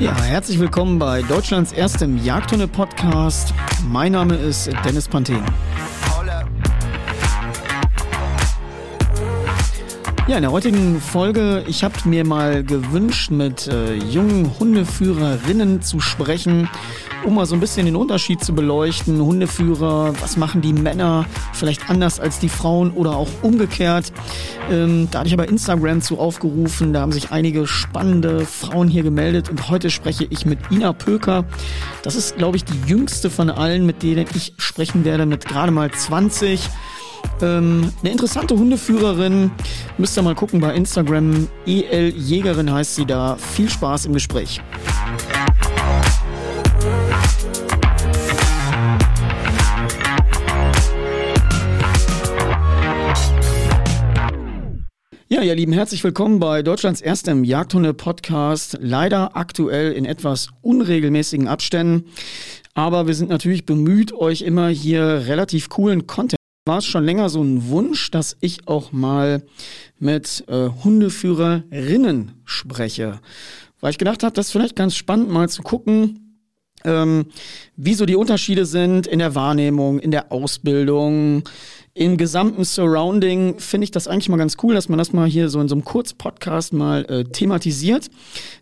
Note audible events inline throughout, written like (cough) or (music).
Ja, herzlich willkommen bei Deutschlands erstem Jagdhunde-Podcast. Mein Name ist Dennis Panthen. Ja, in der heutigen Folge, ich habe mir mal gewünscht, mit äh, jungen Hundeführerinnen zu sprechen, um mal so ein bisschen den Unterschied zu beleuchten. Hundeführer, was machen die Männer vielleicht anders als die Frauen oder auch umgekehrt. Ähm, da hatte ich aber Instagram zu aufgerufen, da haben sich einige spannende Frauen hier gemeldet und heute spreche ich mit Ina Pöker. Das ist, glaube ich, die jüngste von allen, mit denen ich sprechen werde, mit gerade mal 20. Ähm, eine interessante Hundeführerin. Müsst ihr mal gucken bei Instagram. EL Jägerin heißt sie da. Viel Spaß im Gespräch. Ja, ihr Lieben, herzlich willkommen bei Deutschlands erstem Jagdhunde-Podcast. Leider aktuell in etwas unregelmäßigen Abständen. Aber wir sind natürlich bemüht, euch immer hier relativ coolen Content war es schon länger so ein Wunsch, dass ich auch mal mit äh, Hundeführerinnen spreche. Weil ich gedacht habe, das ist vielleicht ganz spannend mal zu gucken, ähm, wie so die Unterschiede sind in der Wahrnehmung, in der Ausbildung, im gesamten Surrounding. Finde ich das eigentlich mal ganz cool, dass man das mal hier so in so einem Kurzpodcast mal äh, thematisiert.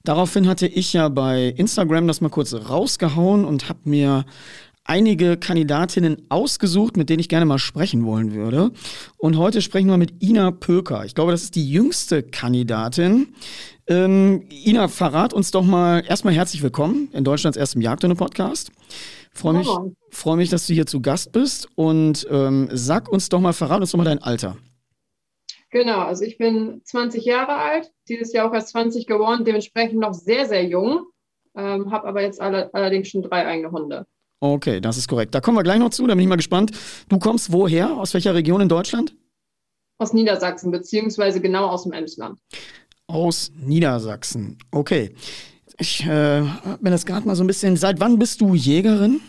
Daraufhin hatte ich ja bei Instagram das mal kurz rausgehauen und habe mir einige Kandidatinnen ausgesucht, mit denen ich gerne mal sprechen wollen würde. Und heute sprechen wir mit Ina Pöker. Ich glaube, das ist die jüngste Kandidatin. Ähm, Ina, verrat uns doch mal erstmal herzlich willkommen in Deutschlands erstem Jagdhunde-Podcast. Freue mich, freu mich, dass du hier zu Gast bist und ähm, sag uns doch mal, verrat uns doch mal dein Alter. Genau, also ich bin 20 Jahre alt, dieses Jahr auch erst 20 geworden, dementsprechend noch sehr, sehr jung, ähm, habe aber jetzt alle, allerdings schon drei eigene Hunde. Okay, das ist korrekt. Da kommen wir gleich noch zu, da bin ich mal gespannt. Du kommst woher? Aus welcher Region in Deutschland? Aus Niedersachsen, beziehungsweise genau aus dem Emsland. Aus Niedersachsen, okay. Ich äh, bin das gerade mal so ein bisschen. Seit wann bist du Jägerin?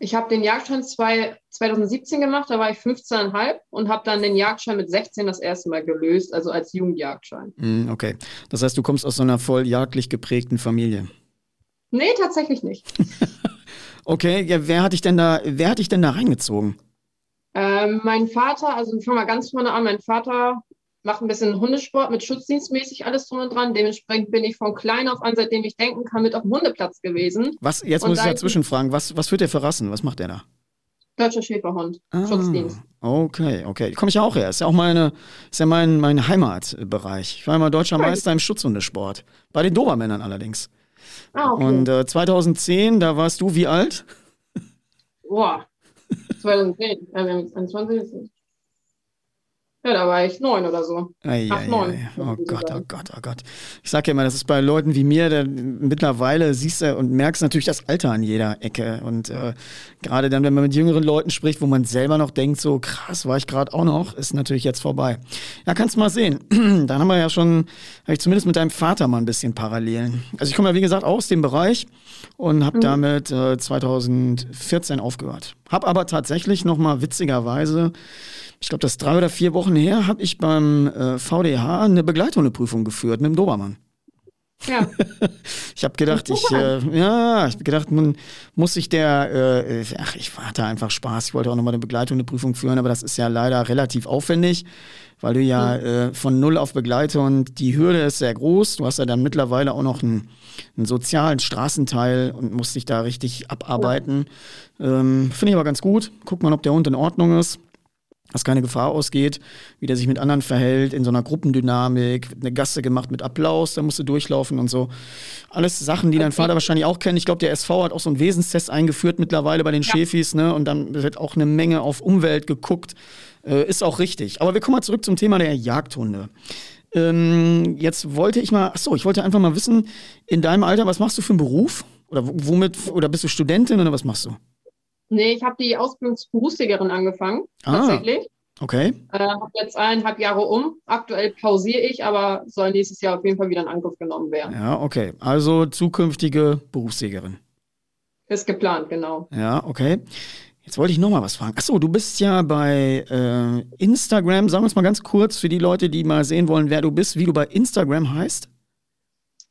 Ich habe den Jagdschein 2017 gemacht, da war ich 15,5 und habe dann den Jagdschein mit 16 das erste Mal gelöst, also als Jugendjagdschein. Mm, okay. Das heißt, du kommst aus so einer voll jagdlich geprägten Familie. Nee, tatsächlich nicht. (laughs) Okay, ja, wer hat dich denn da, wer hat dich denn da reingezogen? Ähm, mein Vater, also ich fange mal ganz vorne an, mein Vater macht ein bisschen Hundesport mit Schutzdienstmäßig alles drum und dran. Dementsprechend bin ich von klein auf an, seitdem ich denken kann, mit auf dem Hundeplatz gewesen. Was, jetzt und muss ich dazwischen fragen, was, was führt der für Rassen? Was macht der da? Deutscher Schäferhund, ah, Schutzdienst. Okay, okay. Komme ich ja auch her. Ist ja auch meine, ist ja mein, mein Heimatbereich. Ich war immer deutscher Meister im Schutzhundesport. Bei den Dobermännern allerdings. Ah, okay. Und äh, 2010, da warst du wie alt? Boah, (laughs) 2010. Ja, wir haben jetzt 21. Ja, da war ich neun oder so. Ei, Acht, neun. Oh Gott, oh Gott, oh Gott. Ich sag ja immer, das ist bei Leuten wie mir, der mittlerweile siehst du und merkst natürlich das Alter an jeder Ecke. Und äh, gerade dann, wenn man mit jüngeren Leuten spricht, wo man selber noch denkt, so krass, war ich gerade auch noch, ist natürlich jetzt vorbei. Ja, kannst mal sehen. (clears throat) dann haben wir ja schon, habe ich zumindest mit deinem Vater mal ein bisschen Parallelen. Also ich komme ja, wie gesagt, aus dem Bereich und habe mhm. damit äh, 2014 aufgehört. Hab aber tatsächlich noch mal witzigerweise ich glaube, das drei oder vier Wochen her, habe ich beim äh, VDH eine Begleithundeprüfung geführt mit dem Dobermann. Ja. (laughs) ich habe gedacht, ich, äh, ja, ich habe gedacht, man muss sich der, äh, ach, ich hatte einfach Spaß. Ich wollte auch nochmal eine Begleithundeprüfung führen, aber das ist ja leider relativ aufwendig, weil du ja mhm. äh, von null auf Begleithund, die Hürde ist sehr groß. Du hast ja dann mittlerweile auch noch einen, einen sozialen Straßenteil und musst dich da richtig abarbeiten. Ja. Ähm, Finde ich aber ganz gut. Guck mal, ob der Hund in Ordnung ist dass keine Gefahr ausgeht, wie der sich mit anderen verhält, in so einer Gruppendynamik, eine Gasse gemacht mit Applaus, da musst du durchlaufen und so. Alles Sachen, die dein Vater wahrscheinlich auch kennt. Ich glaube, der SV hat auch so einen Wesenstest eingeführt mittlerweile bei den ja. Schäfis, ne? Und dann wird auch eine Menge auf Umwelt geguckt. Äh, ist auch richtig. Aber wir kommen mal zurück zum Thema der Jagdhunde. Ähm, jetzt wollte ich mal, achso, ich wollte einfach mal wissen, in deinem Alter, was machst du für einen Beruf? Oder womit, oder bist du Studentin oder was machst du? Nee, ich habe die Ausbildung zur Berufsjägerin angefangen, ah, tatsächlich. Okay. Äh, habe jetzt eineinhalb Jahre um. Aktuell pausiere ich, aber soll nächstes Jahr auf jeden Fall wieder in Angriff genommen werden. Ja, okay. Also zukünftige Berufsjägerin. Ist geplant, genau. Ja, okay. Jetzt wollte ich noch mal was fragen. Achso, du bist ja bei äh, Instagram. Sagen wir es mal ganz kurz für die Leute, die mal sehen wollen, wer du bist, wie du bei Instagram heißt.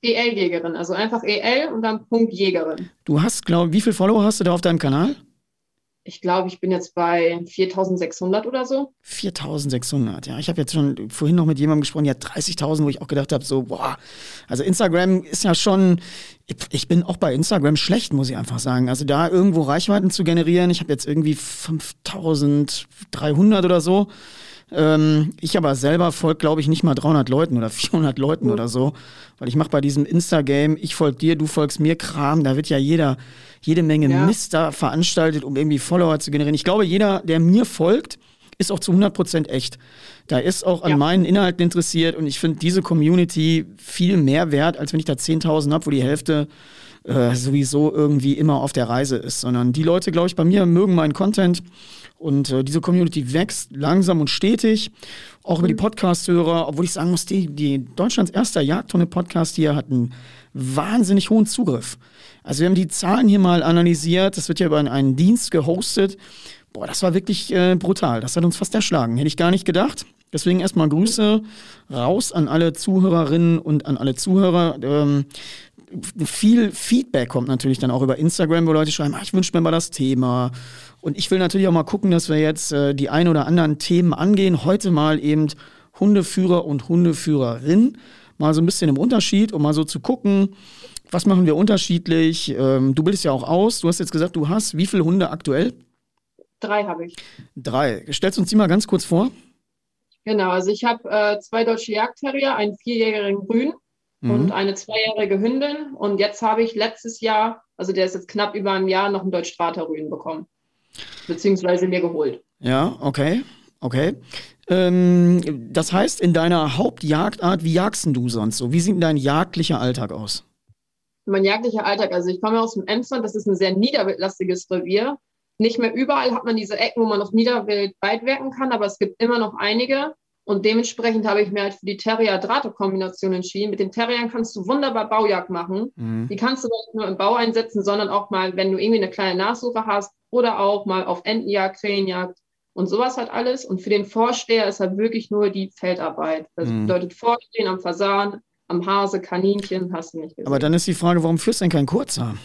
EL-Jägerin, also einfach EL und dann Punkt Jägerin. Du hast, glaube ich, wie viele Follower hast du da auf deinem Kanal? Ich glaube, ich bin jetzt bei 4600 oder so. 4600, ja. Ich habe jetzt schon vorhin noch mit jemandem gesprochen, hat 30.000, wo ich auch gedacht habe, so, boah. Also Instagram ist ja schon, ich bin auch bei Instagram schlecht, muss ich einfach sagen. Also da irgendwo Reichweiten zu generieren, ich habe jetzt irgendwie 5300 oder so. Ähm, ich aber selber folge, glaube ich, nicht mal 300 Leuten oder 400 Leuten mhm. oder so, weil ich mache bei diesem Insta-Game, ich folge dir, du folgst mir Kram, da wird ja jeder, jede Menge ja. Mist da veranstaltet, um irgendwie Follower zu generieren. Ich glaube, jeder, der mir folgt, ist auch zu 100% echt. Da ist auch an ja. meinen Inhalten interessiert und ich finde diese Community viel mehr wert, als wenn ich da 10.000 habe, wo die Hälfte äh, sowieso irgendwie immer auf der Reise ist, sondern die Leute, glaube ich, bei mir mögen meinen Content und äh, diese Community wächst langsam und stetig, auch über die mhm. Podcast-Hörer, obwohl ich sagen muss, die, die Deutschlands erster Jagdhunde-Podcast hier hat einen wahnsinnig hohen Zugriff. Also wir haben die Zahlen hier mal analysiert, das wird ja über einen Dienst gehostet. Boah, das war wirklich äh, brutal. Das hat uns fast erschlagen. Hätte ich gar nicht gedacht. Deswegen erstmal Grüße raus an alle Zuhörerinnen und an alle Zuhörer. Ähm, viel Feedback kommt natürlich dann auch über Instagram, wo Leute schreiben, ah, ich wünsche mir mal das Thema und ich will natürlich auch mal gucken, dass wir jetzt äh, die ein oder anderen Themen angehen. Heute mal eben Hundeführer und Hundeführerin. Mal so ein bisschen im Unterschied, um mal so zu gucken, was machen wir unterschiedlich. Ähm, du bildest ja auch aus. Du hast jetzt gesagt, du hast wie viele Hunde aktuell? Drei habe ich. Drei. Stellst du uns die mal ganz kurz vor? Genau, also ich habe äh, zwei deutsche Jagdterrier, einen vierjährigen Grün mhm. und eine zweijährige Hündin. Und jetzt habe ich letztes Jahr, also der ist jetzt knapp über ein Jahr, noch einen Deutsch-Strater Rüden bekommen beziehungsweise mir geholt. Ja, okay, okay. Ähm, das heißt, in deiner Hauptjagdart, wie jagst du sonst so? Wie sieht dein jagdlicher Alltag aus? Mein jagdlicher Alltag, also ich komme aus dem Emsland, das ist ein sehr niederwildlastiges Revier. Nicht mehr überall hat man diese Ecken, wo man auf Niederwild weit wirken kann, aber es gibt immer noch einige. Und dementsprechend habe ich mir halt für die Terrier-Drato-Kombination entschieden. Mit den Terriern kannst du wunderbar Baujagd machen. Mhm. Die kannst du nicht nur im Bau einsetzen, sondern auch mal, wenn du irgendwie eine kleine Nachsuche hast oder auch mal auf Entenjagd, Krähenjagd und sowas halt alles. Und für den Vorsteher ist halt wirklich nur die Feldarbeit. Das mhm. bedeutet Vorstehen am Fasan, am Hase, Kaninchen, hast du nicht gesehen. Aber dann ist die Frage, warum führst du denn keinen Kurzer?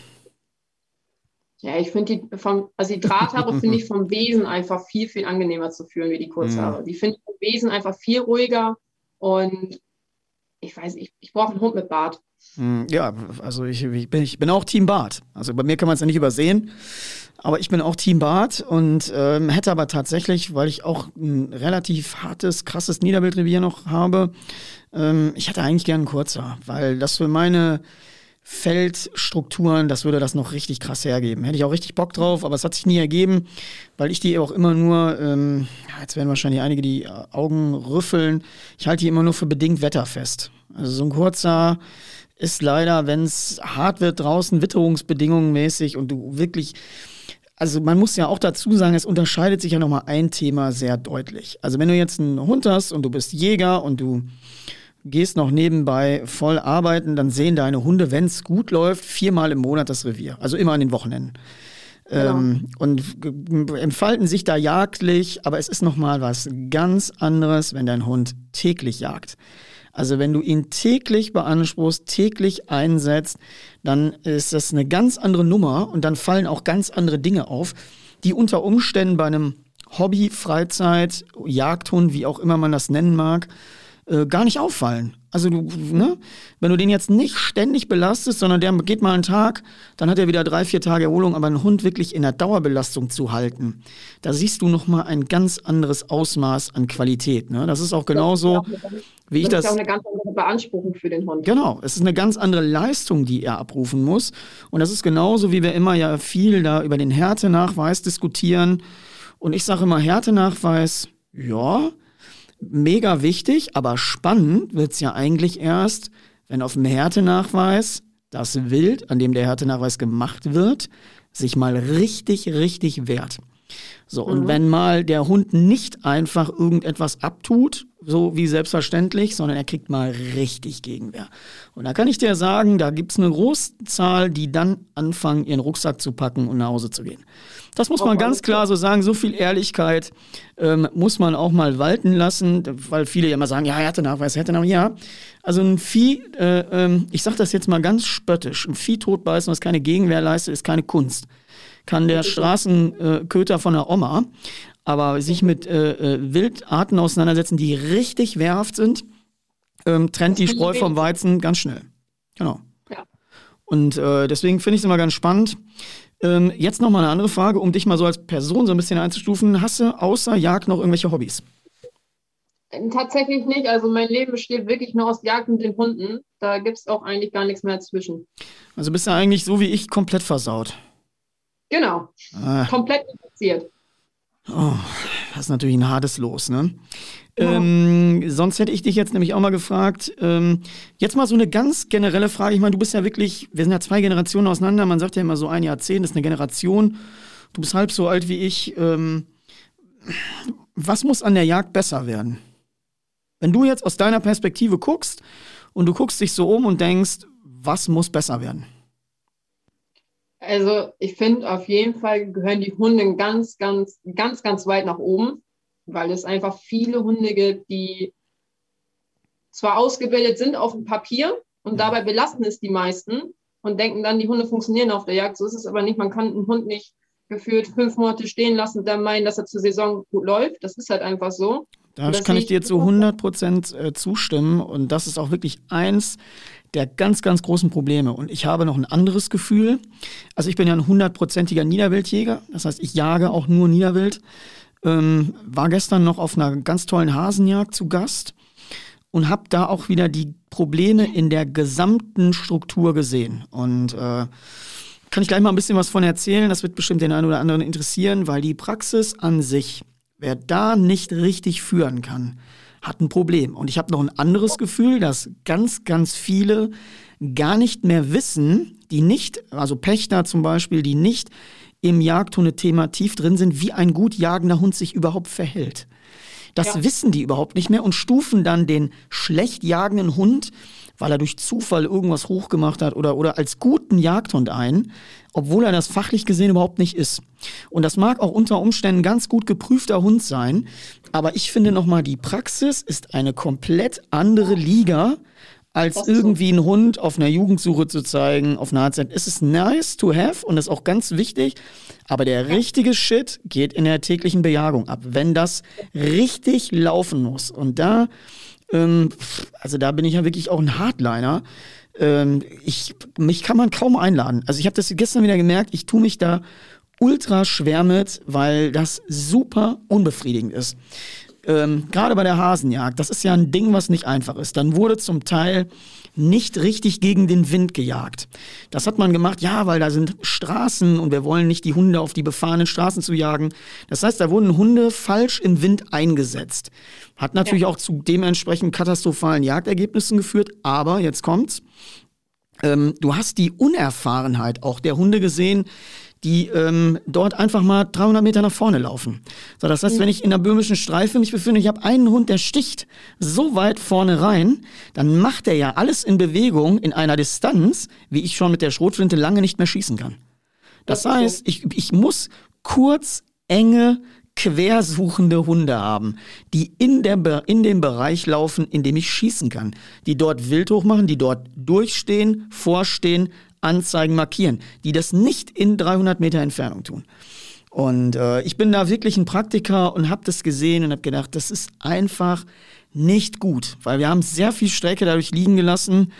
Ja, ich finde die vom, also die Drahthaare (laughs) finde ich vom Wesen einfach viel, viel angenehmer zu führen wie die Kurzhaare. Mhm. Die finde ich vom Wesen einfach viel ruhiger und ich weiß, ich, ich brauche einen Hund mit Bart. Mhm, ja, also ich, ich, bin, ich bin auch Team Bart. Also bei mir kann man es ja nicht übersehen. Aber ich bin auch Team Bart und ähm, hätte aber tatsächlich, weil ich auch ein relativ hartes, krasses Niederbildrevier noch habe, ähm, ich hätte eigentlich gern einen kurzer, weil das für meine Feldstrukturen, das würde das noch richtig krass hergeben. Hätte ich auch richtig Bock drauf, aber es hat sich nie ergeben, weil ich die auch immer nur, ähm, jetzt werden wahrscheinlich einige die Augen rüffeln, ich halte die immer nur für bedingt wetterfest. Also so ein kurzer ist leider, wenn es hart wird draußen, witterungsbedingungen mäßig und du wirklich also man muss ja auch dazu sagen, es unterscheidet sich ja nochmal ein Thema sehr deutlich. Also wenn du jetzt einen Hund hast und du bist Jäger und du gehst noch nebenbei voll arbeiten, dann sehen deine Hunde, wenn es gut läuft, viermal im Monat das Revier. Also immer an den Wochenenden. Genau. Ähm, und entfalten sich da jagdlich, aber es ist nochmal was ganz anderes, wenn dein Hund täglich jagt. Also wenn du ihn täglich beanspruchst, täglich einsetzt, dann ist das eine ganz andere Nummer und dann fallen auch ganz andere Dinge auf, die unter Umständen bei einem Hobby, Freizeit, Jagdhund, wie auch immer man das nennen mag, äh, gar nicht auffallen. Also du, ne, wenn du den jetzt nicht ständig belastest, sondern der geht mal einen Tag, dann hat er wieder drei, vier Tage Erholung, aber einen Hund wirklich in der Dauerbelastung zu halten, da siehst du nochmal ein ganz anderes Ausmaß an Qualität. Ne? Das ist auch genauso, wie ich das. Das ist auch eine ganz andere Beanspruchung für den Hund. Genau, es ist eine ganz andere Leistung, die er abrufen muss. Und das ist genauso, wie wir immer ja viel da über den Härtenachweis diskutieren. Und ich sage immer, Härtenachweis, ja, mega wichtig, aber spannend wird es ja eigentlich erst, wenn auf dem Härtenachweis das Wild, an dem der Härtenachweis gemacht wird, sich mal richtig, richtig wehrt. So, und mhm. wenn mal der Hund nicht einfach irgendetwas abtut, so wie selbstverständlich, sondern er kriegt mal richtig Gegenwehr. Und da kann ich dir sagen, da gibt es eine Großzahl, die dann anfangen, ihren Rucksack zu packen und nach Hause zu gehen. Das muss man ganz klar so sagen. So viel Ehrlichkeit ähm, muss man auch mal walten lassen, weil viele ja immer sagen, ja, er hatte Nachweis, er hatte Nachweis. Ja, also ein Vieh, äh, äh, ich sage das jetzt mal ganz spöttisch, ein Vieh totbeißen, was keine Gegenwehr leistet, ist keine Kunst kann der Straßenköter von der Oma, aber sich mit äh, äh, Wildarten auseinandersetzen, die richtig wehrhaft sind, ähm, trennt die Spreu vom Weizen ganz schnell. Genau. Ja. Und äh, deswegen finde ich es immer ganz spannend. Ähm, jetzt noch mal eine andere Frage, um dich mal so als Person so ein bisschen einzustufen. Hast du außer Jagd noch irgendwelche Hobbys? Tatsächlich nicht. Also mein Leben besteht wirklich nur aus Jagd und den Hunden. Da gibt es auch eigentlich gar nichts mehr dazwischen. Also bist du eigentlich so wie ich komplett versaut. Genau. Ah. Komplett infiziert. Oh, das ist natürlich ein hartes Los, ne? Ja. Ähm, sonst hätte ich dich jetzt nämlich auch mal gefragt, ähm, jetzt mal so eine ganz generelle Frage. Ich meine, du bist ja wirklich, wir sind ja zwei Generationen auseinander. Man sagt ja immer so ein Jahrzehnt ist eine Generation. Du bist halb so alt wie ich. Ähm, was muss an der Jagd besser werden? Wenn du jetzt aus deiner Perspektive guckst und du guckst dich so um und denkst, was muss besser werden? Also ich finde auf jeden Fall gehören die Hunde ganz, ganz, ganz, ganz weit nach oben, weil es einfach viele Hunde gibt, die zwar ausgebildet sind auf dem Papier und dabei belasten es die meisten und denken dann, die Hunde funktionieren auf der Jagd. So ist es aber nicht. Man kann einen Hund nicht gefühlt fünf Monate stehen lassen und dann meinen, dass er zur Saison gut läuft. Das ist halt einfach so. Da kann ich dir zu 100 Prozent äh, zustimmen und das ist auch wirklich eins der ganz, ganz großen Probleme. Und ich habe noch ein anderes Gefühl. Also ich bin ja ein hundertprozentiger Niederwildjäger. Das heißt, ich jage auch nur Niederwild. Ähm, war gestern noch auf einer ganz tollen Hasenjagd zu Gast und habe da auch wieder die Probleme in der gesamten Struktur gesehen. Und äh, kann ich gleich mal ein bisschen was von erzählen. Das wird bestimmt den einen oder anderen interessieren, weil die Praxis an sich, wer da nicht richtig führen kann, hat ein Problem. Und ich habe noch ein anderes Gefühl, dass ganz, ganz viele gar nicht mehr wissen, die nicht, also Pächter zum Beispiel, die nicht im Jagdhunde-Thema tief drin sind, wie ein gut jagender Hund sich überhaupt verhält. Das ja. wissen die überhaupt nicht mehr und stufen dann den schlecht jagenden Hund, weil er durch Zufall irgendwas hochgemacht hat oder, oder als guten Jagdhund ein, obwohl er das fachlich gesehen überhaupt nicht ist. Und das mag auch unter Umständen ganz gut geprüfter Hund sein, aber ich finde nochmal, die Praxis ist eine komplett andere Liga, als irgendwie einen Hund auf einer Jugendsuche zu zeigen, auf einer HZ. Es ist nice to have und ist auch ganz wichtig, aber der richtige Shit geht in der täglichen Bejagung ab, wenn das richtig laufen muss. Und da, ähm, also da bin ich ja wirklich auch ein Hardliner. Ähm, ich, mich kann man kaum einladen. Also ich habe das gestern wieder gemerkt, ich tue mich da ultra schwer mit, weil das super unbefriedigend ist. Ähm, Gerade bei der Hasenjagd, das ist ja ein Ding, was nicht einfach ist. Dann wurde zum Teil nicht richtig gegen den Wind gejagt. Das hat man gemacht, ja, weil da sind Straßen und wir wollen nicht die Hunde auf die befahrenen Straßen zu jagen. Das heißt, da wurden Hunde falsch im Wind eingesetzt. Hat natürlich ja. auch zu dementsprechend katastrophalen Jagdergebnissen geführt, aber jetzt kommt's. Ähm, du hast die Unerfahrenheit auch der Hunde gesehen, die ähm, dort einfach mal 300 Meter nach vorne laufen. So, das heißt, wenn ich in der böhmischen Streife mich befinde, ich habe einen Hund, der sticht so weit vorne rein, dann macht er ja alles in Bewegung in einer Distanz, wie ich schon mit der Schrotflinte lange nicht mehr schießen kann. Das heißt, ich, ich muss kurz, enge, quersuchende Hunde haben, die in, der, in dem Bereich laufen, in dem ich schießen kann, die dort wild hochmachen, die dort durchstehen, vorstehen, anzeigen, markieren, die das nicht in 300 Meter Entfernung tun. Und äh, ich bin da wirklich ein Praktiker und habe das gesehen und habe gedacht, das ist einfach nicht gut, weil wir haben sehr viel Strecke dadurch liegen gelassen,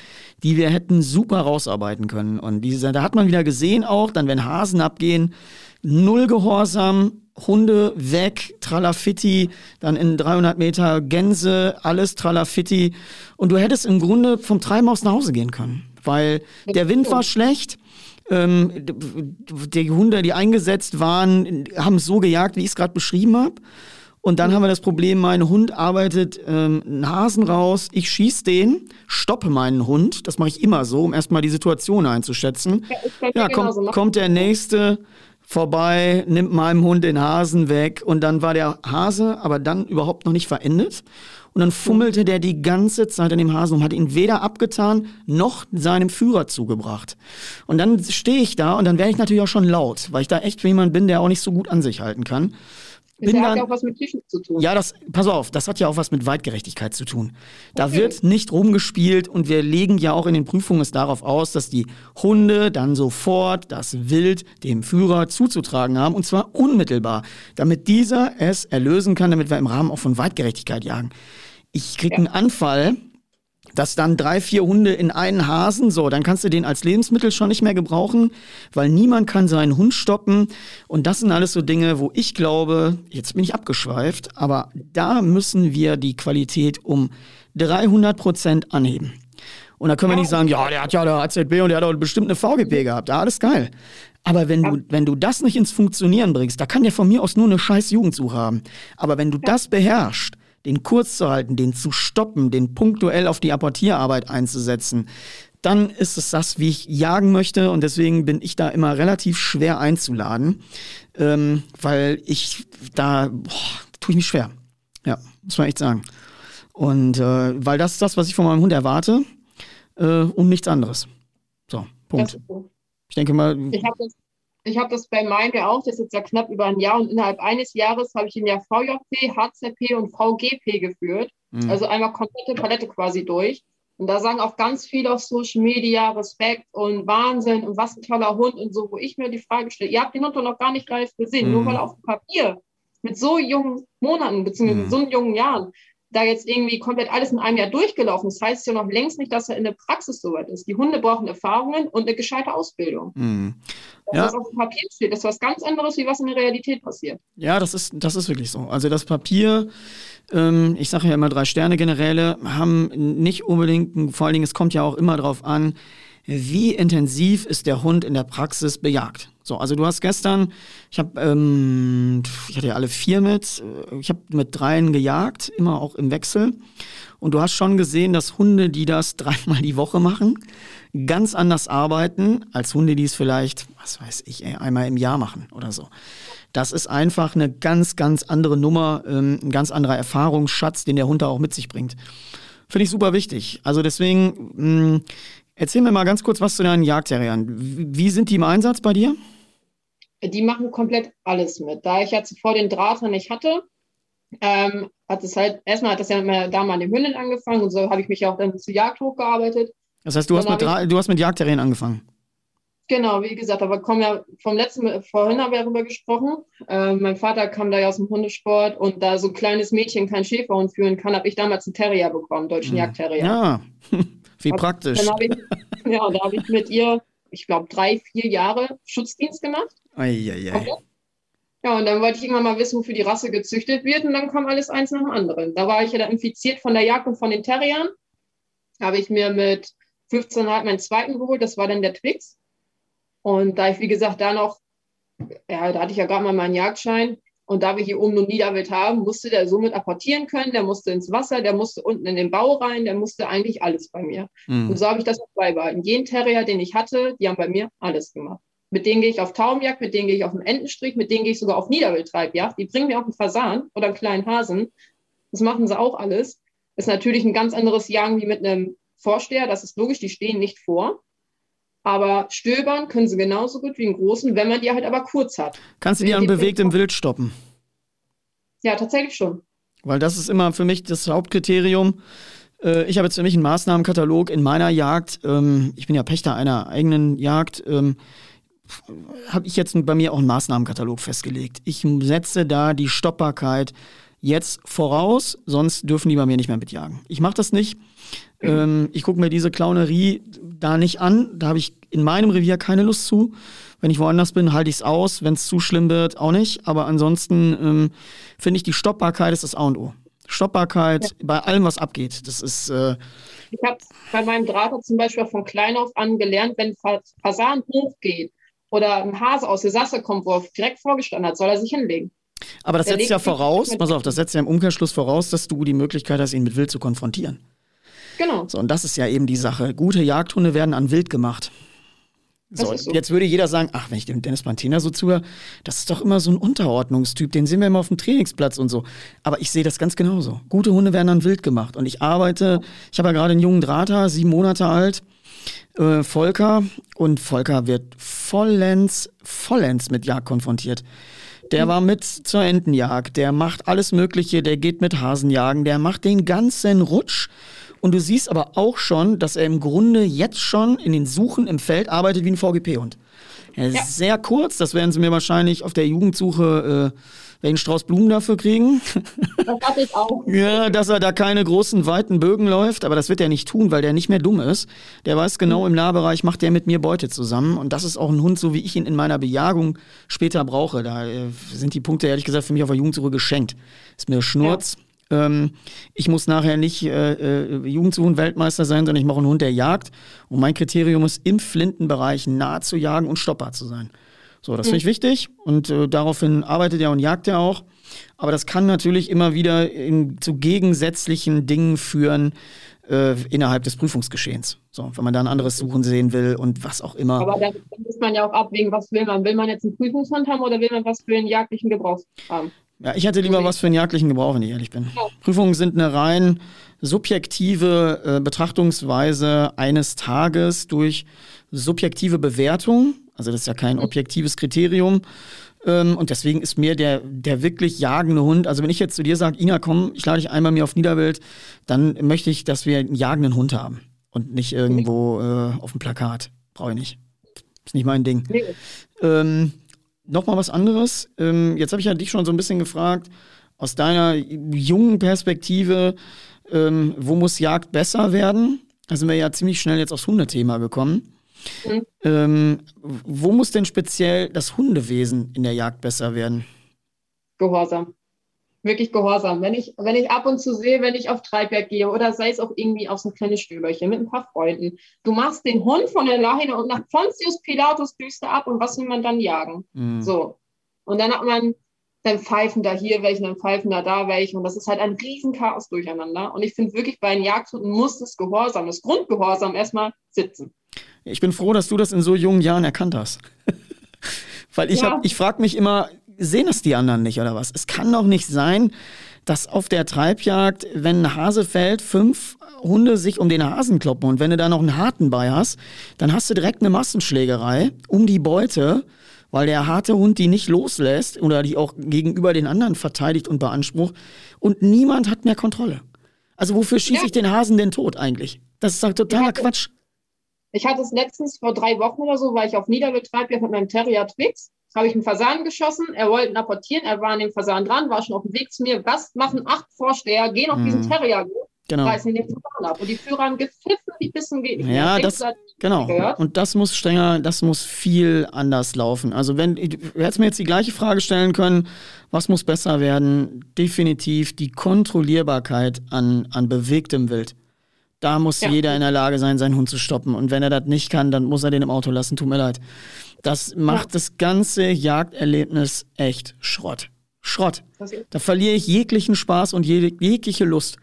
die wir hätten super rausarbeiten können. Und diese, da hat man wieder gesehen auch, dann wenn Hasen abgehen, null Gehorsam, Hunde weg, Tralafitti, dann in 300 Meter Gänse, alles Tralafitti. Und du hättest im Grunde vom Treiben aus nach Hause gehen können weil der Wind war schlecht. Ähm, die Hunde, die eingesetzt waren, haben so gejagt, wie ich es gerade beschrieben habe. Und dann haben wir das Problem, mein Hund arbeitet ähm, Nasen raus, ich schieße den, stoppe meinen Hund, das mache ich immer so, um erstmal die Situation einzuschätzen. Ja, ja kommt, kommt der nächste, vorbei, nimmt meinem Hund den Hasen weg und dann war der Hase aber dann überhaupt noch nicht verendet. Und dann fummelte der die ganze Zeit an dem Hasen und hat ihn weder abgetan noch seinem Führer zugebracht. Und dann stehe ich da und dann werde ich natürlich auch schon laut, weil ich da echt jemand bin, der auch nicht so gut an sich halten kann. Das hat ja auch was mit Tischen zu tun. Ja, das, pass auf, das hat ja auch was mit Weitgerechtigkeit zu tun. Da okay. wird nicht rumgespielt und wir legen ja auch in den Prüfungen es darauf aus, dass die Hunde dann sofort das Wild dem Führer zuzutragen haben und zwar unmittelbar, damit dieser es erlösen kann, damit wir im Rahmen auch von Weitgerechtigkeit jagen. Ich krieg ja. einen Anfall, dass dann drei, vier Hunde in einen Hasen, so, dann kannst du den als Lebensmittel schon nicht mehr gebrauchen, weil niemand kann seinen Hund stoppen. Und das sind alles so Dinge, wo ich glaube, jetzt bin ich abgeschweift, aber da müssen wir die Qualität um 300 Prozent anheben. Und da können wir nicht sagen, ja, der hat ja eine AZB und der hat auch bestimmt eine VGP gehabt. Ja, alles geil. Aber wenn du, wenn du das nicht ins Funktionieren bringst, da kann der von mir aus nur eine scheiß Jugendsuche haben. Aber wenn du das beherrschst, den kurz zu halten, den zu stoppen, den punktuell auf die Apportierarbeit einzusetzen, dann ist es das, wie ich jagen möchte. Und deswegen bin ich da immer relativ schwer einzuladen, ähm, weil ich da boah, tue ich mich schwer. Ja, muss man echt sagen. Und äh, weil das ist das, was ich von meinem Hund erwarte äh, und nichts anderes. So, Punkt. Ich denke mal. Ich habe das ich habe das bei meinem ja auch, das ist jetzt ja knapp über ein Jahr und innerhalb eines Jahres habe ich ihn ja VJP, HZP und VGP geführt. Mhm. Also einmal komplette Palette quasi durch. Und da sagen auch ganz viele auf Social Media Respekt und Wahnsinn und was ein toller Hund und so, wo ich mir die Frage stelle, ihr habt den Hund doch noch gar nicht live gesehen, mhm. nur weil er auf dem Papier mit so jungen Monaten beziehungsweise mhm. so jungen Jahren da jetzt irgendwie komplett alles in einem Jahr durchgelaufen. Das heißt ja noch längst nicht, dass er in der Praxis so weit ist. Die Hunde brauchen Erfahrungen und eine gescheite Ausbildung. Mhm. Ja. Was auf dem Papier steht, das ist was ganz anderes, wie was in der Realität passiert. Ja, das ist, das ist wirklich so. Also das Papier, ähm, ich sage ja immer drei Sterne-Generäle, haben nicht unbedingt, vor allen Dingen, es kommt ja auch immer darauf an, wie intensiv ist der Hund in der Praxis bejagt. So, also du hast gestern, ich habe, ähm, ich hatte ja alle vier mit, äh, ich habe mit dreien gejagt, immer auch im Wechsel. Und du hast schon gesehen, dass Hunde, die das (laughs) dreimal die Woche machen, ganz anders arbeiten als Hunde, die es vielleicht, was weiß ich, einmal im Jahr machen oder so. Das ist einfach eine ganz, ganz andere Nummer, ähm, ein ganz anderer Erfahrungsschatz, den der Hund da auch mit sich bringt. Finde ich super wichtig. Also deswegen, mh, mm, Erzähl mir mal ganz kurz was zu deinen Jagdterriern. Wie sind die im Einsatz bei dir? Die machen komplett alles mit. Da ich ja zuvor den Drahter nicht hatte, ähm, hat es halt, erstmal hat das ja da mal an den Hündin angefangen und so habe ich mich auch dann zur Jagd hochgearbeitet. Das heißt, du, hast mit, ich, du hast mit Jagdterrien angefangen? Genau, wie gesagt, aber kommen ja vom letzten, vorhin haben wir darüber gesprochen. Äh, mein Vater kam da ja aus dem Hundesport und da so ein kleines Mädchen kein Schäferhund führen kann, habe ich damals einen Terrier bekommen, deutschen mhm. Jagdterrier. Ja, Wie praktisch. Dann ich, (laughs) ja, da habe ich mit ihr, ich glaube, drei, vier Jahre Schutzdienst gemacht. Eieiei. Okay. Ja, und dann wollte ich irgendwann mal wissen, wofür die Rasse gezüchtet wird. Und dann kam alles eins nach dem anderen. Da war ich ja dann infiziert von der Jagd und von den Terriern. Habe ich mir mit 15,5 meinen zweiten geholt. Das war dann der Twix. Und da ich, wie gesagt, da noch, ja, da hatte ich ja gerade mal meinen Jagdschein, und da wir hier oben nur Niederwild haben, musste der somit apportieren können, der musste ins Wasser, der musste unten in den Bau rein, der musste eigentlich alles bei mir. Mhm. Und so habe ich das auch beibehalten. Jeden Terrier, den ich hatte, die haben bei mir alles gemacht. Mit denen gehe ich auf Taumjagd, mit denen gehe ich auf den Entenstrich, mit denen gehe ich sogar auf Niederwildtreibjagd. Die bringen mir auch einen Fasan oder einen kleinen Hasen. Das machen sie auch alles. Ist natürlich ein ganz anderes Jagen wie mit einem Vorsteher. Das ist logisch, die stehen nicht vor. Aber stöbern können sie genauso gut wie einen großen, wenn man die halt aber kurz hat. Kannst du die an bewegtem Wild stoppen? Ja, tatsächlich schon. Weil das ist immer für mich das Hauptkriterium. Äh, ich habe jetzt für mich einen Maßnahmenkatalog in meiner Jagd. Ähm, ich bin ja Pächter einer eigenen Jagd. Ähm, habe ich jetzt bei mir auch einen Maßnahmenkatalog festgelegt. Ich setze da die Stoppbarkeit jetzt voraus, sonst dürfen die bei mir nicht mehr mitjagen. Ich mache das nicht. Ähm, ich gucke mir diese Clownerie da nicht an. Da habe ich in meinem Revier keine Lust zu. Wenn ich woanders bin, halte ich es aus. Wenn es zu schlimm wird, auch nicht. Aber ansonsten ähm, finde ich, die Stoppbarkeit ist das A und O. Stoppbarkeit ja. bei allem, was abgeht. Das ist. Äh, ich habe bei meinem Draht zum Beispiel von klein auf an gelernt, wenn Fasan hochgeht oder ein Hase aus der Sasse kommt, wo er direkt vorgestanden hat, soll er sich hinlegen. Aber das der setzt ja voraus, pass auf, das setzt ja im Umkehrschluss voraus, dass du die Möglichkeit hast, ihn mit Wild zu konfrontieren. Genau. So, und das ist ja eben die Sache. Gute Jagdhunde werden an Wild gemacht. So, so, jetzt würde jeder sagen, ach, wenn ich dem Dennis Mantina so zuhöre, das ist doch immer so ein Unterordnungstyp, den sehen wir immer auf dem Trainingsplatz und so. Aber ich sehe das ganz genauso. Gute Hunde werden dann wild gemacht. Und ich arbeite, ich habe ja gerade einen jungen Drahthaar, sieben Monate alt, äh, Volker, und Volker wird vollends, vollends mit Jagd konfrontiert. Der war mit zur Entenjagd, der macht alles Mögliche, der geht mit Hasenjagen, der macht den ganzen Rutsch. Und du siehst aber auch schon, dass er im Grunde jetzt schon in den Suchen im Feld arbeitet wie ein VGP-Hund. Er ist ja. sehr kurz, das werden sie mir wahrscheinlich auf der Jugendsuche äh, welchen Strauß Blumen dafür kriegen. Das hatte ich auch. (laughs) ja, dass er da keine großen, weiten Bögen läuft, aber das wird er nicht tun, weil der nicht mehr dumm ist. Der weiß genau, im Nahbereich macht der mit mir Beute zusammen. Und das ist auch ein Hund, so wie ich ihn in meiner Bejagung später brauche. Da äh, sind die Punkte, ehrlich gesagt, für mich auf der Jugendsuche geschenkt. Ist mir Schnurz. Ja. Ähm, ich muss nachher nicht äh, äh, Jugendsuchen-Weltmeister sein, sondern ich mache einen Hund, der jagt. Und mein Kriterium ist, im Flintenbereich nah zu jagen und stoppbar zu sein. So, das finde ich wichtig und äh, daraufhin arbeitet er und jagt er auch. Aber das kann natürlich immer wieder in, zu gegensätzlichen Dingen führen äh, innerhalb des Prüfungsgeschehens. So, wenn man da ein anderes Suchen sehen will und was auch immer. Aber dann, muss man ja auch abwägen, was will man. Will man jetzt einen Prüfungshund haben oder will man was für einen jagdlichen Gebrauch haben? Ja, ich hätte lieber was für einen jagdlichen Gebrauch, wenn ich ehrlich bin. Ja. Prüfungen sind eine rein subjektive äh, Betrachtungsweise eines Tages durch subjektive Bewertung also das ist ja kein mhm. objektives Kriterium. Ähm, und deswegen ist mir der, der wirklich jagende Hund, also wenn ich jetzt zu dir sage, Ina, komm, ich lade dich einmal mir auf Niederwild, dann möchte ich, dass wir einen jagenden Hund haben und nicht irgendwo äh, auf dem Plakat. Brauche ich nicht. Ist nicht mein Ding. Nee. Ähm, Nochmal was anderes. Ähm, jetzt habe ich ja dich schon so ein bisschen gefragt, aus deiner jungen Perspektive, ähm, wo muss Jagd besser werden? Da sind wir ja ziemlich schnell jetzt aufs Hundethema gekommen. Mhm. Ähm, wo muss denn speziell das Hundewesen in der Jagd besser werden? Gehorsam. Wirklich Gehorsam. Wenn ich, wenn ich ab und zu sehe, wenn ich auf Treibjagd gehe oder sei es auch irgendwie aus einem kleinen Stöberchen mit ein paar Freunden, du machst den Hund von der Leine und nach Pontius Pilatus düst ab und was will man dann jagen? Mhm. So. Und dann hat man dann pfeifen da hier welchen, dann pfeifen da da welche. Und das ist halt ein Riesenchaos durcheinander. Und ich finde wirklich, bei den Jagdhunden muss das Gehorsam, das Grundgehorsam erstmal sitzen. Ich bin froh, dass du das in so jungen Jahren erkannt hast. (laughs) Weil ich, ja. ich frage mich immer, sehen das die anderen nicht oder was? Es kann doch nicht sein, dass auf der Treibjagd, wenn ein Hase fällt, fünf Hunde sich um den Hasen kloppen und wenn du da noch einen Harten bei hast, dann hast du direkt eine Massenschlägerei um die Beute, weil der harte Hund die nicht loslässt oder die auch gegenüber den anderen verteidigt und beansprucht und niemand hat mehr Kontrolle. Also wofür schieße ja. ich den Hasen denn tot eigentlich? Das ist doch totaler Quatsch. Ich hatte es letztens vor drei Wochen oder so, war ich auf Niederbetrieb mit meinem Terrier Twix. Habe ich einen Fasan geschossen, er wollte ihn apportieren, er war an dem Fasan dran, war schon auf dem Weg zu mir. Was machen acht Vorsteher? Gehen auf mhm. diesen Terrier Genau. Reißen den Fasan ab. Und die Führer haben gepfiffen, wie Bissen geht nicht Ja, das, genau. Und das muss strenger, das muss viel anders laufen. Also wenn, du hättest mir jetzt die gleiche Frage stellen können, was muss besser werden? Definitiv die Kontrollierbarkeit an, an bewegtem Wild. Da muss ja. jeder in der Lage sein, seinen Hund zu stoppen. Und wenn er das nicht kann, dann muss er den im Auto lassen. Tut mir leid. Das macht ja. das ganze Jagderlebnis echt Schrott. Schrott. Da verliere ich jeglichen Spaß und jegliche Lust.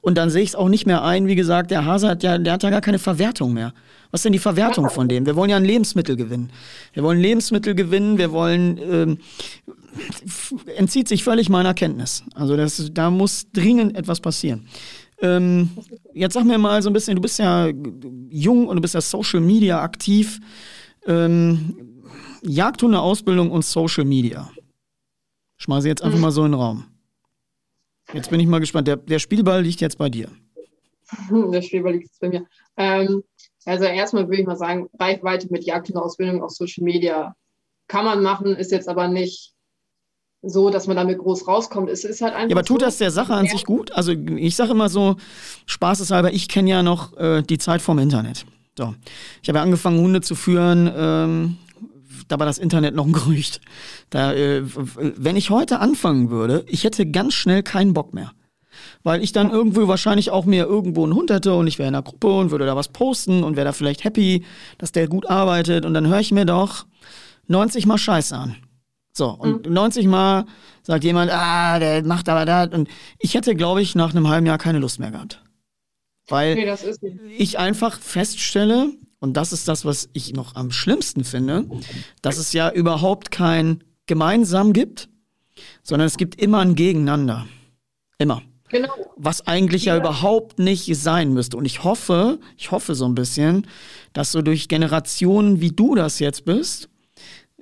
Und dann sehe ich es auch nicht mehr ein. Wie gesagt, der Hase hat ja, der hat ja gar keine Verwertung mehr. Was ist denn die Verwertung von dem? Wir wollen ja ein Lebensmittel gewinnen. Wir wollen Lebensmittel gewinnen. Wir wollen ähm, entzieht sich völlig meiner Kenntnis. Also das, da muss dringend etwas passieren. Ähm, jetzt sag mir mal so ein bisschen, du bist ja jung und du bist ja Social Media aktiv. Ähm, Jagdhunde-Ausbildung und Social Media. Schmeiße jetzt einfach mhm. mal so in den Raum. Jetzt bin ich mal gespannt. Der, der Spielball liegt jetzt bei dir. (laughs) Der Spielball liegt jetzt bei mir. Ähm, also erstmal würde ich mal sagen, Reichweite mit Jagdhunde-Ausbildung auf Social Media kann man machen, ist jetzt aber nicht so, dass man damit groß rauskommt. Es ist halt einfach. Ja, aber tut so, das der Sache an sich gut? Also ich sage immer so, spaßeshalber, ich kenne ja noch äh, die Zeit vom Internet. So. Ich habe ja angefangen, Hunde zu führen, ähm, da war das Internet noch ein Gerücht. Da, äh, wenn ich heute anfangen würde, ich hätte ganz schnell keinen Bock mehr. Weil ich dann irgendwo wahrscheinlich auch mir irgendwo einen Hund hätte und ich wäre in einer Gruppe und würde da was posten und wäre da vielleicht happy, dass der gut arbeitet und dann höre ich mir doch 90 mal Scheiße an. So, und mhm. 90 Mal sagt jemand, ah, der macht aber das. Und ich hätte, glaube ich, nach einem halben Jahr keine Lust mehr gehabt. Weil nee, ich einfach feststelle, und das ist das, was ich noch am schlimmsten finde, dass es ja überhaupt kein Gemeinsam gibt, sondern es gibt immer ein Gegeneinander. Immer. Genau. Was eigentlich ja. ja überhaupt nicht sein müsste. Und ich hoffe, ich hoffe so ein bisschen, dass so durch Generationen, wie du das jetzt bist,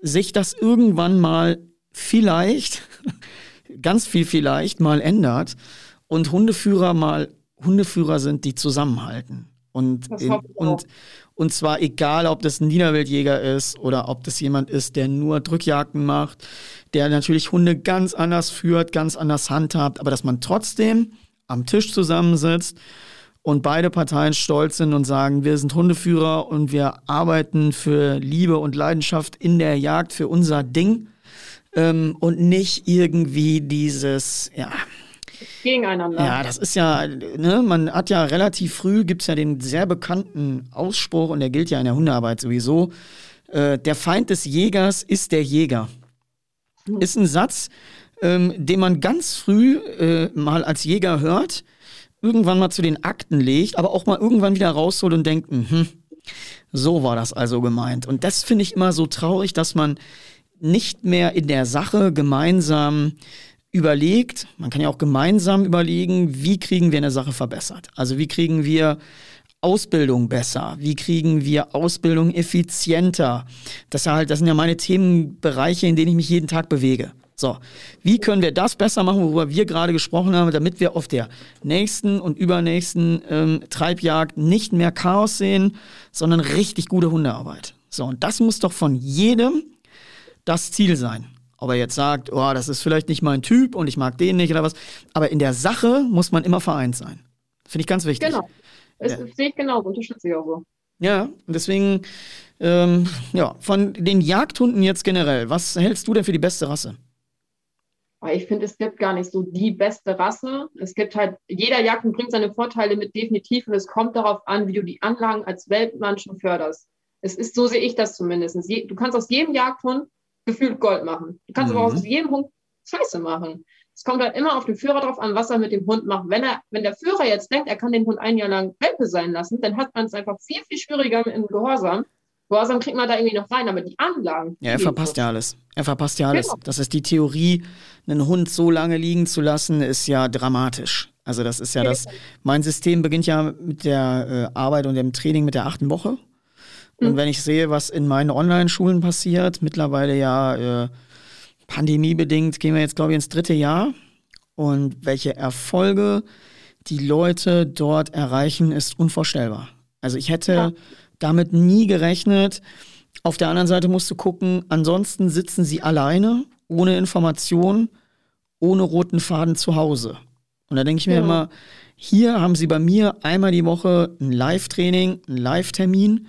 sich das irgendwann mal vielleicht, (laughs) ganz viel vielleicht mal ändert und Hundeführer mal Hundeführer sind, die zusammenhalten. Und, und, und zwar egal, ob das ein Niederwildjäger ist oder ob das jemand ist, der nur Drückjagden macht, der natürlich Hunde ganz anders führt, ganz anders handhabt, aber dass man trotzdem am Tisch zusammensitzt und beide Parteien stolz sind und sagen, wir sind Hundeführer und wir arbeiten für Liebe und Leidenschaft in der Jagd für unser Ding ähm, und nicht irgendwie dieses, ja, gegeneinander. Ja, das ist ja, ne, man hat ja relativ früh, gibt es ja den sehr bekannten Ausspruch, und der gilt ja in der Hundearbeit sowieso, äh, der Feind des Jägers ist der Jäger. Hm. Ist ein Satz, ähm, den man ganz früh äh, mal als Jäger hört, irgendwann mal zu den Akten legt, aber auch mal irgendwann wieder rausholt und denkt, mh, so war das also gemeint. Und das finde ich immer so traurig, dass man nicht mehr in der Sache gemeinsam überlegt, man kann ja auch gemeinsam überlegen, wie kriegen wir eine Sache verbessert. Also wie kriegen wir Ausbildung besser? Wie kriegen wir Ausbildung effizienter? Das, halt, das sind ja meine Themenbereiche, in denen ich mich jeden Tag bewege. So, wie können wir das besser machen, worüber wir gerade gesprochen haben, damit wir auf der nächsten und übernächsten ähm, Treibjagd nicht mehr Chaos sehen, sondern richtig gute Hundearbeit. So, und das muss doch von jedem das Ziel sein. Ob er jetzt sagt, oh, das ist vielleicht nicht mein Typ und ich mag den nicht oder was. Aber in der Sache muss man immer vereint sein. Finde ich ganz wichtig. Genau. Das ja. sehe ich genau, unterstütze ich auch so. Ja, und deswegen, ähm, ja, von den Jagdhunden jetzt generell, was hältst du denn für die beste Rasse? Ich finde, es gibt gar nicht so die beste Rasse. Es gibt halt, jeder Jagdhund bringt seine Vorteile mit definitiv und es kommt darauf an, wie du die Anlagen als Weltmann schon förderst. Es ist, so sehe ich das zumindest. Du kannst aus jedem Jagdhund gefühlt Gold machen. Du kannst mhm. aber aus jedem Hund Scheiße machen. Es kommt halt immer auf den Führer drauf an, was er mit dem Hund macht. Wenn er, wenn der Führer jetzt denkt, er kann den Hund ein Jahr lang Welpe sein lassen, dann hat man es einfach viel, viel schwieriger im Gehorsam. Gehorsam kriegt man da irgendwie noch rein, aber die Anlagen. Ja, er verpasst ja alles. Er verpasst ja alles. Genau. Das ist die Theorie, einen Hund so lange liegen zu lassen, ist ja dramatisch. Also das ist ja das. Mein System beginnt ja mit der äh, Arbeit und dem Training mit der achten Woche. Und mhm. wenn ich sehe, was in meinen Online-Schulen passiert, mittlerweile ja äh, pandemiebedingt, gehen wir jetzt, glaube ich, ins dritte Jahr. Und welche Erfolge die Leute dort erreichen, ist unvorstellbar. Also ich hätte ja. Damit nie gerechnet. Auf der anderen Seite musst du gucken, ansonsten sitzen sie alleine, ohne Information, ohne roten Faden zu Hause. Und da denke ich mir ja. immer, hier haben sie bei mir einmal die Woche ein Live-Training, einen Live-Termin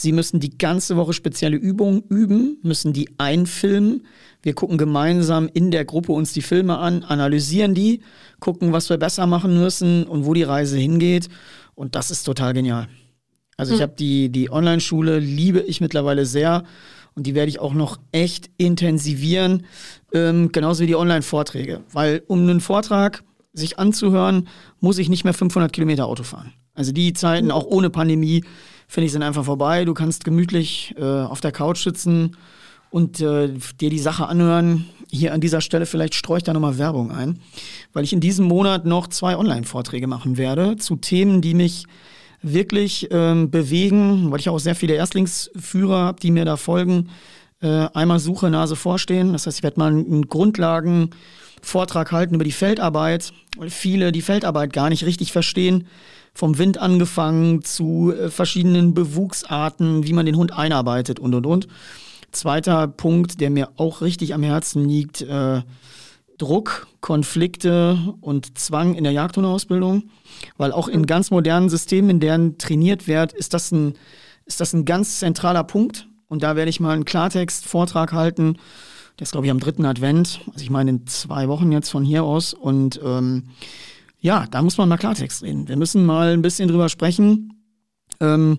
Sie müssen die ganze Woche spezielle Übungen üben, müssen die einfilmen. Wir gucken gemeinsam in der Gruppe uns die Filme an, analysieren die, gucken, was wir besser machen müssen und wo die Reise hingeht. Und das ist total genial. Also ich hm. habe die, die Online-Schule, liebe ich mittlerweile sehr. Und die werde ich auch noch echt intensivieren, ähm, genauso wie die Online-Vorträge. Weil um einen Vortrag sich anzuhören, muss ich nicht mehr 500 Kilometer Auto fahren. Also die Zeiten, auch ohne Pandemie, finde ich, sind einfach vorbei. Du kannst gemütlich äh, auf der Couch sitzen und äh, dir die Sache anhören. Hier an dieser Stelle vielleicht streue ich da nochmal Werbung ein, weil ich in diesem Monat noch zwei Online-Vorträge machen werde zu Themen, die mich wirklich ähm, bewegen, weil ich auch sehr viele Erstlingsführer habe, die mir da folgen. Äh, einmal Suche, Nase vorstehen. Das heißt, ich werde mal einen Grundlagenvortrag halten über die Feldarbeit, weil viele die Feldarbeit gar nicht richtig verstehen vom Wind angefangen zu äh, verschiedenen Bewuchsarten, wie man den Hund einarbeitet und und und. Zweiter Punkt, der mir auch richtig am Herzen liegt, äh, Druck, Konflikte und Zwang in der Jagdhundeausbildung, weil auch in ganz modernen Systemen, in deren trainiert wird, ist das ein, ist das ein ganz zentraler Punkt. Und da werde ich mal einen Klartext-Vortrag halten. Der ist, glaube ich, am dritten Advent. Also ich meine in zwei Wochen jetzt von hier aus. Und ähm, ja, da muss man mal Klartext reden. Wir müssen mal ein bisschen drüber sprechen, ähm,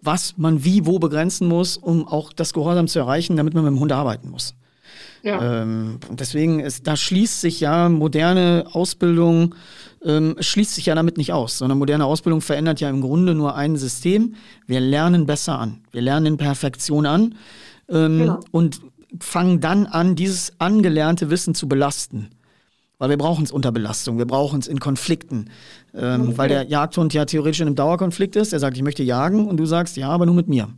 was man wie wo begrenzen muss, um auch das Gehorsam zu erreichen, damit man mit dem Hund arbeiten muss. Ja. Ähm, deswegen ist, da schließt sich ja moderne Ausbildung ähm, schließt sich ja damit nicht aus, sondern moderne Ausbildung verändert ja im Grunde nur ein System. Wir lernen besser an. Wir lernen in Perfektion an ähm, genau. und fangen dann an, dieses angelernte Wissen zu belasten. Weil wir brauchen es unter Belastung, wir brauchen es in Konflikten. Ähm, okay. Weil der Jagdhund ja theoretisch in einem Dauerkonflikt ist. Er sagt, ich möchte jagen und du sagst, ja, aber nur mit mir.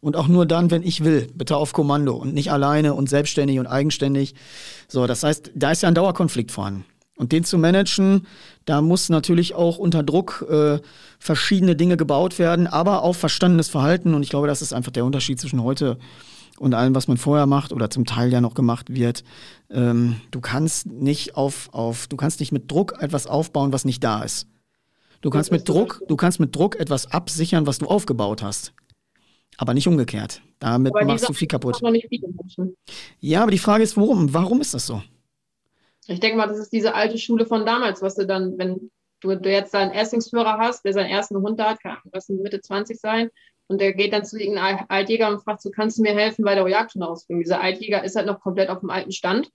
Und auch nur dann, wenn ich will, bitte auf Kommando und nicht alleine und selbstständig und eigenständig. So, das heißt, da ist ja ein Dauerkonflikt vorhanden. Und den zu managen, da muss natürlich auch unter Druck äh, verschiedene Dinge gebaut werden, aber auch verstandenes Verhalten. Und ich glaube, das ist einfach der Unterschied zwischen heute und allem, was man vorher macht oder zum Teil ja noch gemacht wird. Ähm, du kannst nicht auf, auf, du kannst nicht mit Druck etwas aufbauen, was nicht da ist. Du kannst mit Druck, du kannst mit Druck etwas absichern, was du aufgebaut hast. Aber nicht umgekehrt. Damit aber machst du viel kaputt. Ja, aber die Frage ist, warum? Warum ist das so? Ich denke mal, das ist diese alte Schule von damals, was du dann, wenn du, du jetzt deinen Erstlingsführer hast, der seinen ersten Hund hat, kann was Mitte 20 sein, und der geht dann zu irgendeinem Altjäger und fragt so, kannst du mir helfen bei der Jagdhundeausbildung? Dieser Altjäger ist halt noch komplett auf dem alten Stand.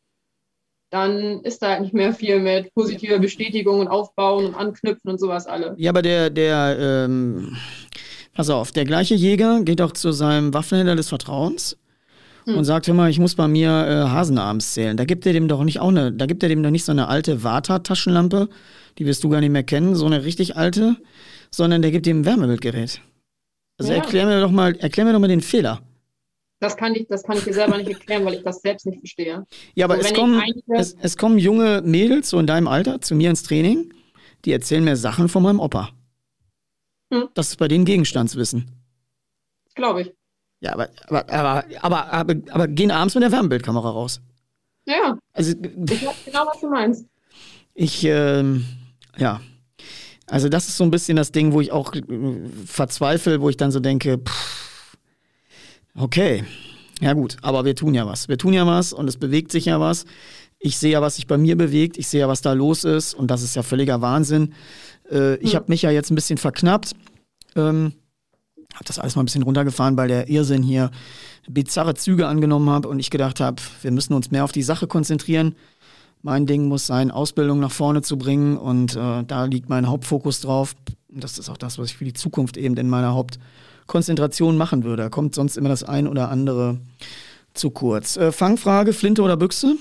Dann ist da halt nicht mehr viel mit positiver Bestätigung und Aufbauen und Anknüpfen und sowas alle. Ja, aber der, der, ähm, pass auf, der gleiche Jäger geht auch zu seinem Waffenhändler des Vertrauens hm. und sagt, hör mal, ich muss bei mir äh, Hasenarms zählen. Da gibt er dem doch nicht auch eine, da gibt er dem doch nicht so eine alte Vata-Taschenlampe, die wirst du gar nicht mehr kennen, so eine richtig alte, sondern der gibt ihm ein Wärmebildgerät. Also ja. erklär mir doch mal, erklär mir doch mal den Fehler. Das kann ich, das kann ich dir selber nicht erklären, weil ich das selbst nicht verstehe. Ja, aber also, es, kommen, es, es, kommen junge Mädels so in deinem Alter zu mir ins Training, die erzählen mir Sachen von meinem Opa. Hm. Das ist bei denen Gegenstandswissen. Glaube ich. Ja, aber, aber, aber, aber, aber, aber gehen abends mit der Wärmebildkamera raus. Ja. Also, ich weiß genau, was du meinst. Ich, ähm, ja, also das ist so ein bisschen das Ding, wo ich auch äh, verzweifle, wo ich dann so denke, pff, okay, ja gut, aber wir tun ja was. Wir tun ja was und es bewegt sich ja was. Ich sehe ja, was sich bei mir bewegt. Ich sehe ja, was da los ist und das ist ja völliger Wahnsinn. Äh, ich habe mich ja jetzt ein bisschen verknappt. Ähm, habe das alles mal ein bisschen runtergefahren, weil der Irrsinn hier bizarre Züge angenommen hat und ich gedacht habe, wir müssen uns mehr auf die Sache konzentrieren. Mein Ding muss sein, Ausbildung nach vorne zu bringen und äh, da liegt mein Hauptfokus drauf. Und das ist auch das, was ich für die Zukunft eben in meiner Hauptkonzentration machen würde. Da kommt sonst immer das ein oder andere zu kurz. Äh, Fangfrage, Flinte oder Büchse?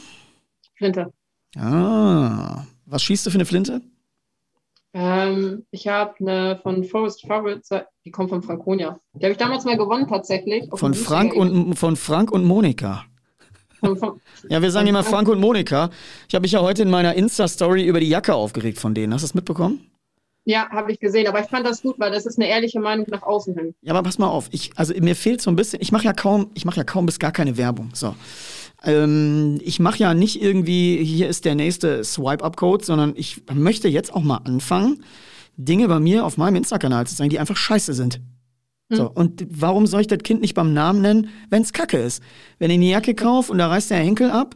Flinte. Ah, was schießt du für eine Flinte? Ähm, ich habe eine von Forest Favorites, die kommt von Franconia. Die habe ich damals mal gewonnen tatsächlich. Von Frank, und, von Frank und Monika. Ja, wir sagen immer Frank und Monika. Ich habe mich ja heute in meiner Insta-Story über die Jacke aufgeregt von denen. Hast du das mitbekommen? Ja, habe ich gesehen, aber ich fand das gut, weil das ist eine ehrliche Meinung nach außen hin. Ja, aber pass mal auf, ich, also mir fehlt so ein bisschen, ich mache ja kaum, ich mache ja kaum bis gar keine Werbung. So. Ähm, ich mache ja nicht irgendwie, hier ist der nächste Swipe-Up-Code, sondern ich möchte jetzt auch mal anfangen, Dinge bei mir auf meinem Insta-Kanal zu zeigen, die einfach scheiße sind. So, hm. und warum soll ich das Kind nicht beim Namen nennen, wenn es Kacke ist? Wenn ich eine Jacke kaufe und da reißt der Henkel ab,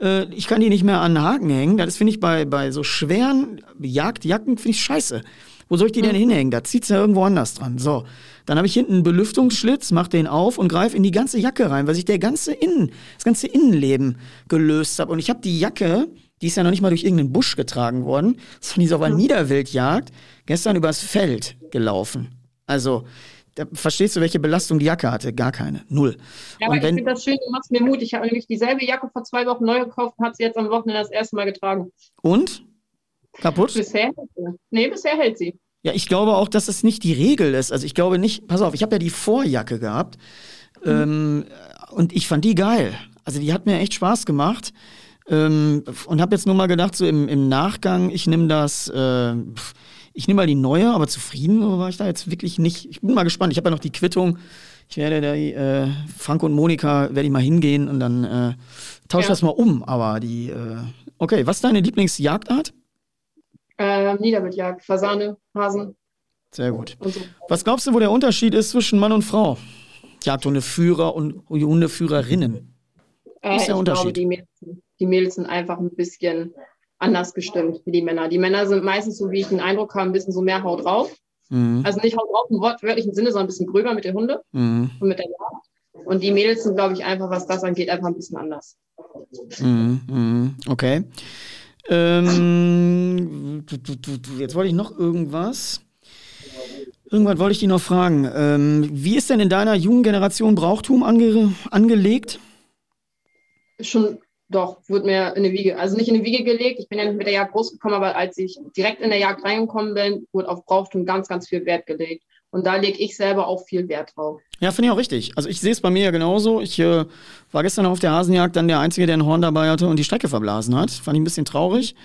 äh, ich kann die nicht mehr an den Haken hängen, das finde ich bei, bei so schweren Jagdjacken, finde ich scheiße. Wo soll ich die denn hm. hinhängen? Da zieht's ja irgendwo anders dran. So, dann habe ich hinten einen Belüftungsschlitz, mach den auf und greife in die ganze Jacke rein, weil sich der ganze Innen, das ganze Innenleben gelöst hat. Und ich habe die Jacke, die ist ja noch nicht mal durch irgendeinen Busch getragen worden, sondern die ist auf einer hm. Niederwildjagd gestern übers Feld gelaufen. Also, da verstehst du, welche Belastung die Jacke hatte? Gar keine. Null. Ja, aber ich finde das schön, du machst mir Mut. Ich habe nämlich dieselbe Jacke vor zwei Wochen neu gekauft und habe sie jetzt am Wochenende das erste Mal getragen. Und? Kaputt? Bisher hält sie. Nee, bisher hält sie. Ja, ich glaube auch, dass es nicht die Regel ist. Also ich glaube nicht, pass auf, ich habe ja die Vorjacke gehabt mhm. ähm, und ich fand die geil. Also die hat mir echt Spaß gemacht. Ähm, und habe jetzt nur mal gedacht, so im, im Nachgang, ich nehme das, äh, ich nehme mal die neue, aber zufrieden war ich da jetzt wirklich nicht. Ich bin mal gespannt. Ich habe ja noch die Quittung. Ich werde da, äh, Frank und Monika, werde ich mal hingehen und dann äh, tausche ja. das mal um. Aber die, äh, okay, was ist deine Lieblingsjagdart? Äh, Niederwildjagd, Fasane, Hasen. Sehr gut. So. Was glaubst du, wo der Unterschied ist zwischen Mann und Frau? Jagdhundeführer und Hundeführerinnen? Was ist der Unterschied? Glaube, die, Mädels, die Mädels sind einfach ein bisschen anders gestimmt wie die Männer. Die Männer sind meistens, so wie ich den Eindruck habe, ein bisschen so mehr Haut drauf. Mhm. Also nicht Haut drauf im wortwörtlichen Sinne, sondern ein bisschen gröber mit den Hunde mhm. und mit der Jagd. Und die Mädels sind, glaube ich, einfach, was das angeht, einfach ein bisschen anders. Mhm. mhm. Okay. Ähm, jetzt wollte ich noch irgendwas. Irgendwas wollte ich dich noch fragen. Ähm, wie ist denn in deiner jungen Generation Brauchtum ange angelegt? Schon doch, wurde mir in die Wiege, also nicht in die Wiege gelegt. Ich bin ja nicht mit der Jagd großgekommen, aber als ich direkt in der Jagd reingekommen bin, wurde auf Brauchtum ganz, ganz viel Wert gelegt. Und da lege ich selber auch viel Wert drauf. Ja, finde ich auch richtig. Also ich sehe es bei mir ja genauso. Ich äh, war gestern auf der Hasenjagd dann der Einzige, der ein Horn dabei hatte und die Strecke verblasen hat. Fand ich ein bisschen traurig.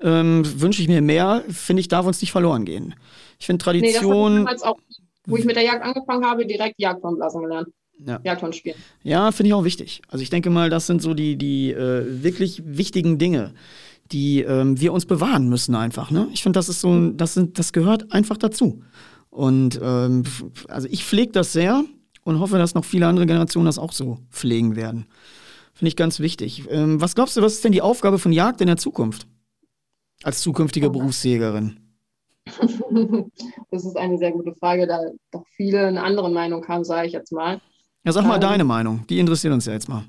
Ähm, Wünsche ich mir mehr. Finde ich, darf uns nicht verloren gehen. Ich finde Tradition. Nee, das auch, wo ich mit der Jagd angefangen habe, direkt Jagdhorn blasen gelernt ja. Jagdhorn spielen. Ja, finde ich auch wichtig. Also ich denke mal, das sind so die, die äh, wirklich wichtigen Dinge, die ähm, wir uns bewahren müssen einfach. Ne? Ich finde, das ist so, das, sind, das gehört einfach dazu. Und ähm, also ich pflege das sehr und hoffe, dass noch viele andere Generationen das auch so pflegen werden. Finde ich ganz wichtig. Ähm, was glaubst du, was ist denn die Aufgabe von Jagd in der Zukunft? Als zukünftige oh. Berufsjägerin? (laughs) das ist eine sehr gute Frage, da doch viele eine andere Meinung haben, sage ich jetzt mal. Ja, sag mal ähm, deine Meinung. Die interessiert uns ja jetzt mal.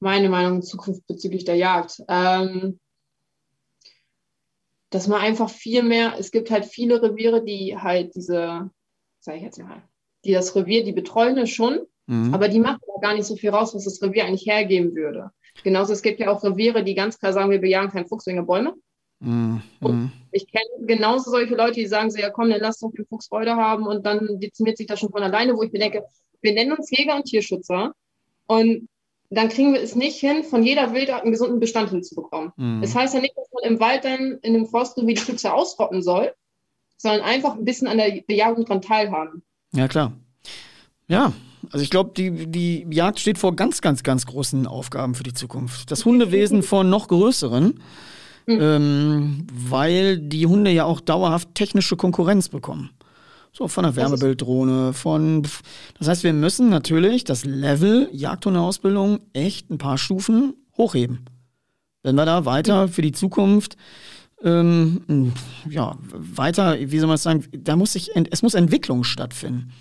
Meine Meinung in Zukunft bezüglich der Jagd. Ähm, dass man einfach viel mehr, es gibt halt viele Reviere, die halt diese, sag ich jetzt mal, die das Revier, die betreuen es schon, mhm. aber die machen da gar nicht so viel raus, was das Revier eigentlich hergeben würde. Genauso, es gibt ja auch Reviere, die ganz klar sagen, wir bejagen keinen Fuchs wegen Bäume. Mhm. Und ich kenne genauso solche Leute, die sagen so, ja komm, dann lass doch den Fuchs Freude haben und dann dezimiert sich das schon von alleine, wo ich mir denke, wir nennen uns Jäger und Tierschützer und dann kriegen wir es nicht hin, von jeder Wildart einen gesunden Bestand hinzubekommen. Mhm. Das heißt ja nicht, dass man im Wald dann in einem Forstgebiet die Füchse ausrotten soll, sondern einfach ein bisschen an der Bejagung dran teilhaben. Ja, klar. Ja, also ich glaube, die, die Jagd steht vor ganz, ganz, ganz großen Aufgaben für die Zukunft. Das Hundewesen vor noch größeren, mhm. ähm, weil die Hunde ja auch dauerhaft technische Konkurrenz bekommen. So von der Wärmebilddrohne, von. Das heißt, wir müssen natürlich das Level Jagdhundeausbildung echt ein paar Stufen hochheben. Wenn wir da weiter für die Zukunft ähm, ja, weiter, wie soll man es sagen, da muss sich, es muss Entwicklung stattfinden.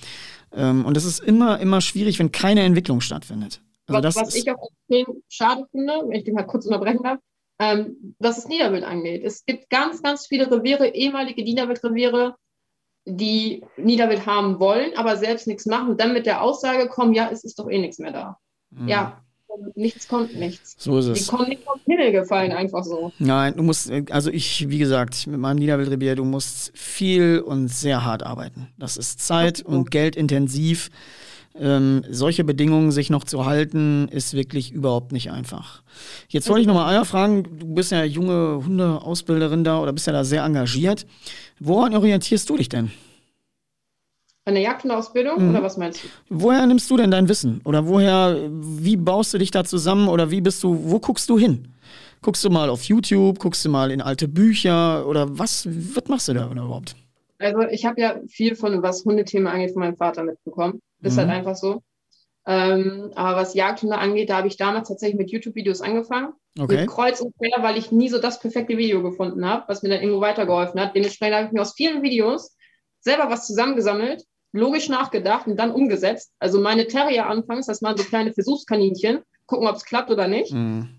Ähm, und das ist immer, immer schwierig, wenn keine Entwicklung stattfindet. Also was, was ich auch extrem schade finde, wenn ich dich mal kurz unterbrechen darf, ähm, was das Niederwild angeht. Es gibt ganz, ganz viele Reviere, ehemalige Niederwildreviere, die Niederwild haben wollen, aber selbst nichts machen, dann mit der Aussage kommen, ja, es ist doch eh nichts mehr da. Mhm. Ja, nichts kommt nichts. So ist es. Die kommen nicht vom Himmel gefallen, einfach so. Nein, du musst, also ich, wie gesagt, mit meinem Niederwildrevier, du musst viel und sehr hart arbeiten. Das ist Zeit und Geldintensiv. Ähm, solche Bedingungen sich noch zu halten, ist wirklich überhaupt nicht einfach. Jetzt wollte ich nochmal Eier fragen, du bist ja junge Hundeausbilderin da oder bist ja da sehr engagiert. Woran orientierst du dich denn? An der Jagdhundeausbildung mhm. oder was meinst du? Woher nimmst du denn dein Wissen? Oder woher, wie baust du dich da zusammen oder wie bist du, wo guckst du hin? Guckst du mal auf YouTube, guckst du mal in alte Bücher oder was, was machst du da überhaupt? Also ich habe ja viel von, was Hundethema angeht, von meinem Vater mitbekommen. Ist halt mhm. halt einfach so. Ähm, aber was Jagdhunde angeht, da habe ich damals tatsächlich mit YouTube-Videos angefangen. Okay. Mit Kreuz und Quer, weil ich nie so das perfekte Video gefunden habe, was mir dann irgendwo weitergeholfen hat. Dementsprechend habe ich mir aus vielen Videos selber was zusammengesammelt, logisch nachgedacht und dann umgesetzt. Also meine Terrier anfangs, das waren so kleine Versuchskaninchen, gucken, ob es klappt oder nicht. Mhm.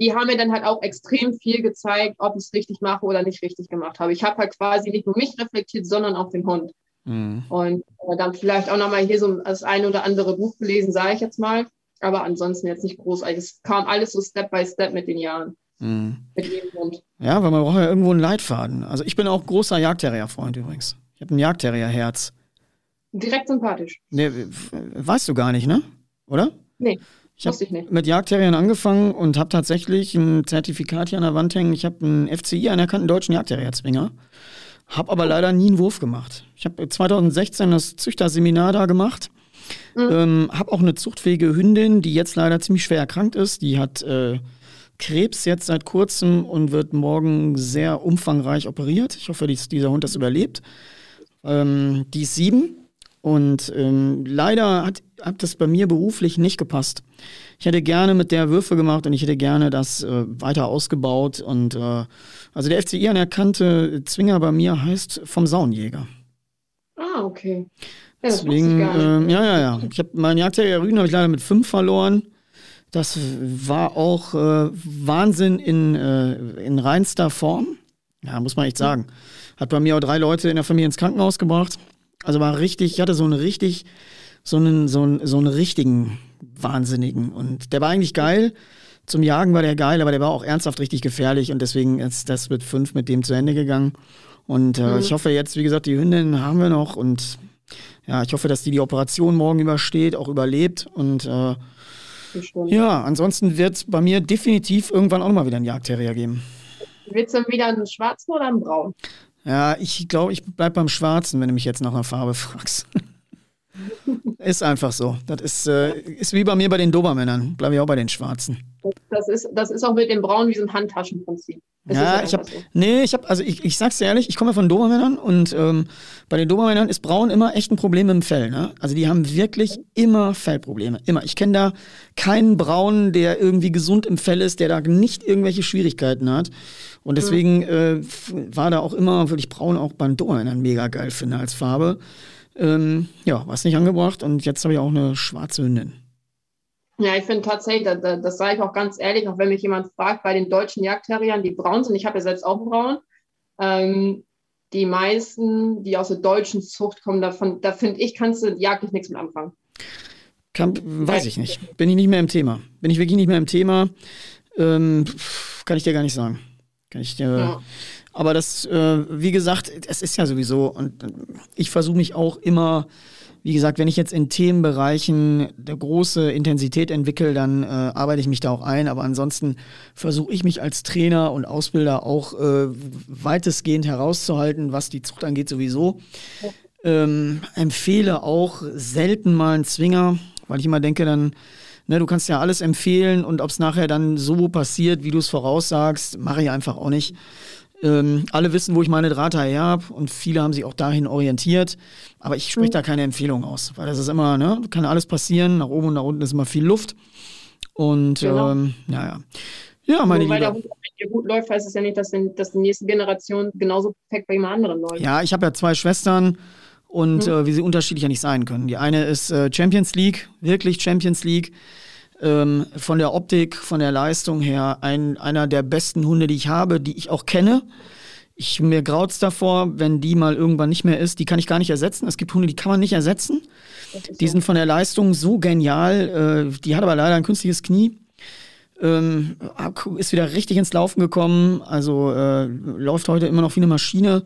Die haben mir dann halt auch extrem viel gezeigt, ob ich es richtig mache oder nicht richtig gemacht habe. Ich habe halt quasi nicht nur mich reflektiert, sondern auch den Hund. Mhm. Und äh, dann vielleicht auch nochmal hier so das ein oder andere Buch gelesen, sage ich jetzt mal. Aber ansonsten jetzt nicht großartig. Es kam alles so Step by Step mit den Jahren. Mhm. Mit jedem Hund. Ja, weil man braucht ja irgendwo einen Leitfaden. Also ich bin auch großer Jagdterrier-Freund übrigens. Ich habe ein Jagdterrier-Herz. Direkt sympathisch. Nee, weißt du gar nicht, ne? Oder? Nee. Ich habe mit Jagdterriern angefangen und habe tatsächlich ein Zertifikat hier an der Wand hängen. Ich habe einen FCI anerkannten deutschen Jagdterrier-Zwinger. Habe aber leider nie einen Wurf gemacht. Ich habe 2016 das Züchterseminar da gemacht. Mhm. Ähm, habe auch eine zuchtfähige Hündin, die jetzt leider ziemlich schwer erkrankt ist. Die hat äh, Krebs jetzt seit kurzem und wird morgen sehr umfangreich operiert. Ich hoffe, dass dieser Hund das überlebt. Ähm, die ist sieben und ähm, leider hat, hat das bei mir beruflich nicht gepasst. Ich hätte gerne mit der Würfe gemacht und ich hätte gerne das äh, weiter ausgebaut. Und äh, also der FCI anerkannte Zwinger bei mir heißt vom Saunjäger. Ah, okay. Ja, Deswegen, äh, ja, ja, ja. Ich habe meinen Jagdjäger Rüden habe ich leider mit fünf verloren. Das war auch äh, Wahnsinn in, äh, in reinster Form. Ja, muss man echt sagen. Hat bei mir auch drei Leute in der Familie ins Krankenhaus gebracht. Also war richtig, ich hatte so einen richtig, so einen, so einen, so einen richtigen Wahnsinnigen. Und der war eigentlich geil. Zum Jagen war der geil, aber der war auch ernsthaft richtig gefährlich und deswegen ist das mit fünf mit dem zu Ende gegangen. Und äh, mhm. ich hoffe jetzt, wie gesagt, die Hündin haben wir noch und ja, ich hoffe, dass die die Operation morgen übersteht, auch überlebt und äh, ja, ansonsten wird es bei mir definitiv irgendwann auch mal wieder einen Jagdterrier geben. Wird es dann wieder einen schwarzen oder einen braun? Ja, ich glaube, ich bleibe beim Schwarzen, wenn du mich jetzt nach einer Farbe (laughs) fragst. Ist einfach so. Das ist, äh, ist wie bei mir bei den Dobermännern. Bleibe ich auch bei den Schwarzen. Das ist, das ist auch mit dem Braun wie so ein Handtaschenprinzip. Das ja, ich habe, so. nee, ich habe, also ich, ich sag's dir ehrlich, ich komme von Dobermännern und ähm, bei den Dobermännern ist Braun immer echt ein Problem dem Fell. Ne? Also die haben wirklich immer Fellprobleme, immer. Ich kenne da keinen Braun, der irgendwie gesund im Fell ist, der da nicht irgendwelche Schwierigkeiten hat. Und deswegen mhm. äh, war da auch immer wirklich Braun auch beim Dobermännern mega geil finde als Farbe. Ähm, ja, war es nicht angebracht und jetzt habe ich auch eine schwarze Hündin. Ja, ich finde tatsächlich, das, das sage ich auch ganz ehrlich, auch wenn mich jemand fragt, bei den deutschen Jagdterriern, die braun sind, ich habe ja selbst auch braun, ähm, die meisten, die aus der deutschen Zucht kommen, davon, da finde ich, kannst du jagdlich nichts mit anfangen. Kann, weiß ich nicht. Bin ich nicht mehr im Thema. Bin ich wirklich nicht mehr im Thema, ähm, kann ich dir gar nicht sagen. Kann ich dir, ja. Aber das, äh, wie gesagt, es ist ja sowieso, und ich versuche mich auch immer wie gesagt, wenn ich jetzt in Themenbereichen eine große Intensität entwickle, dann äh, arbeite ich mich da auch ein. Aber ansonsten versuche ich mich als Trainer und Ausbilder auch äh, weitestgehend herauszuhalten, was die Zucht angeht sowieso. Ähm, empfehle auch selten mal einen Zwinger, weil ich immer denke, dann, ne, du kannst ja alles empfehlen und ob es nachher dann so passiert, wie du es voraussagst, mache ich einfach auch nicht. Ähm, alle wissen, wo ich meine Drahte her habe und viele haben sich auch dahin orientiert. Aber ich spreche mhm. da keine Empfehlung aus, weil das ist immer, ne, kann alles passieren. Nach oben und nach unten ist immer viel Luft. Und genau. ähm, naja. Ja, meine Nur weil der Hund bei gut läuft, heißt es ja nicht, dass, den, dass die nächste Generation genauso perfekt bei jemand anderen läuft. Ja, ich habe ja zwei Schwestern und mhm. äh, wie sie unterschiedlich ja nicht sein können. Die eine ist äh, Champions League, wirklich Champions League ähm, von der Optik, von der Leistung her ein, einer der besten Hunde, die ich habe, die ich auch kenne. Ich, mir graut's davor, wenn die mal irgendwann nicht mehr ist. Die kann ich gar nicht ersetzen. Es gibt Hunde, die kann man nicht ersetzen. Die sind von der Leistung so genial. Äh, die hat aber leider ein künstliches Knie. Ähm, ist wieder richtig ins Laufen gekommen. Also äh, läuft heute immer noch wie eine Maschine.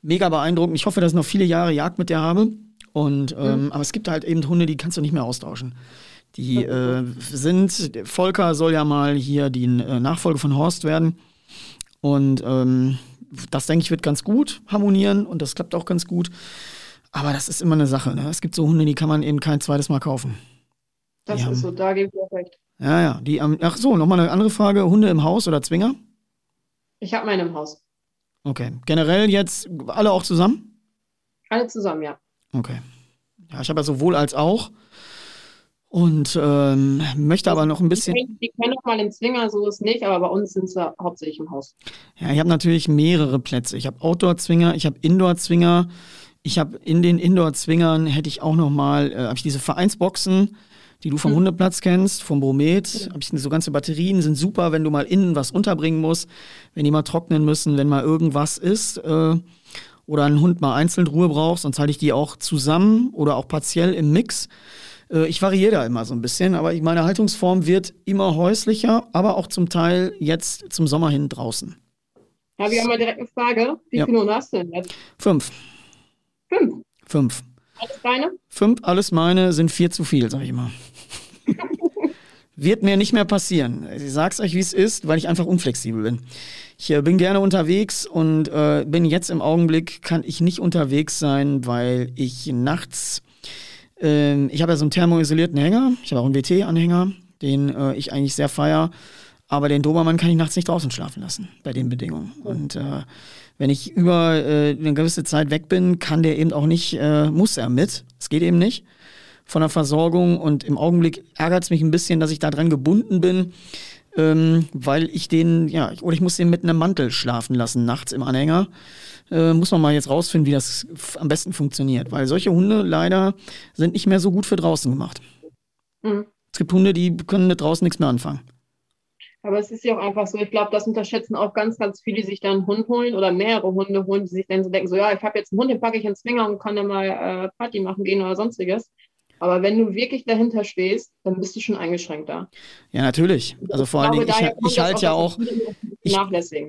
Mega beeindruckend. Ich hoffe, dass ich noch viele Jahre Jagd mit der habe. Und ähm, mhm. aber es gibt halt eben Hunde, die kannst du nicht mehr austauschen. Die äh, sind, Volker soll ja mal hier die äh, Nachfolge von Horst werden. Und ähm, das, denke ich, wird ganz gut harmonieren und das klappt auch ganz gut. Aber das ist immer eine Sache. Ne? Es gibt so Hunde, die kann man eben kein zweites Mal kaufen. Das die ist haben, so, da gebe ich auch recht. Ja, ja. Die, ach so, nochmal eine andere Frage. Hunde im Haus oder Zwinger? Ich habe meine im Haus. Okay. Generell jetzt alle auch zusammen? Alle zusammen, ja. Okay. Ja, ich habe ja sowohl als auch. Und ähm, möchte aber noch ein bisschen. Die können noch mal im Zwinger, so ist nicht, aber bei uns sind sie hauptsächlich im Haus. Ja, ich habe natürlich mehrere Plätze. Ich habe Outdoor-Zwinger, ich habe Indoor-Zwinger. Ich habe in den Indoor-Zwingern hätte ich auch noch mal, äh, habe ich diese Vereinsboxen, die du vom hm. Hundeplatz kennst, vom Bromet. Ja. Habe ich so ganze Batterien, sind super, wenn du mal innen was unterbringen musst, wenn die mal trocknen müssen, wenn mal irgendwas ist. Äh, oder ein Hund mal einzeln Ruhe braucht, sonst halte ich die auch zusammen oder auch partiell im Mix. Äh, ich variiere da immer so ein bisschen, aber meine Haltungsform wird immer häuslicher, aber auch zum Teil jetzt zum Sommer hin draußen. Ja, wir haben mal direkt eine Frage. Wie ja. viele Hunde hast du denn jetzt? Fünf. Fünf? Fünf. Alles deine? Fünf, alles meine sind vier zu viel, sag ich immer. (laughs) Wird mir nicht mehr passieren. Ich sag's euch, wie es ist, weil ich einfach unflexibel bin. Ich äh, bin gerne unterwegs und äh, bin jetzt im Augenblick, kann ich nicht unterwegs sein, weil ich nachts ähm, ich habe ja so einen thermoisolierten Hänger. Ich habe auch einen WT-Anhänger, den äh, ich eigentlich sehr feier. Aber den Dobermann kann ich nachts nicht draußen schlafen lassen, bei den Bedingungen. Und äh, wenn ich über äh, eine gewisse Zeit weg bin, kann der eben auch nicht, äh, muss er mit. Es geht eben nicht von der Versorgung. Und im Augenblick ärgert es mich ein bisschen, dass ich da dran gebunden bin, ähm, weil ich den, ja, oder ich muss den mit einem Mantel schlafen lassen nachts im Anhänger äh, muss man mal jetzt rausfinden, wie das am besten funktioniert. Weil solche Hunde leider sind nicht mehr so gut für draußen gemacht. Mhm. Es gibt Hunde, die können da draußen nichts mehr anfangen. Aber es ist ja auch einfach so, ich glaube, das unterschätzen auch ganz, ganz viele, die sich dann einen Hund holen oder mehrere Hunde holen, die sich dann so denken, so ja, ich habe jetzt einen Hund, den packe ich ins Zwinger und kann dann mal äh, Party machen gehen oder sonstiges. Aber wenn du wirklich dahinter stehst, dann bist du schon eingeschränkt da. Ja, natürlich. Also vor allen Dingen, ich, ich halte ja auch. Ich,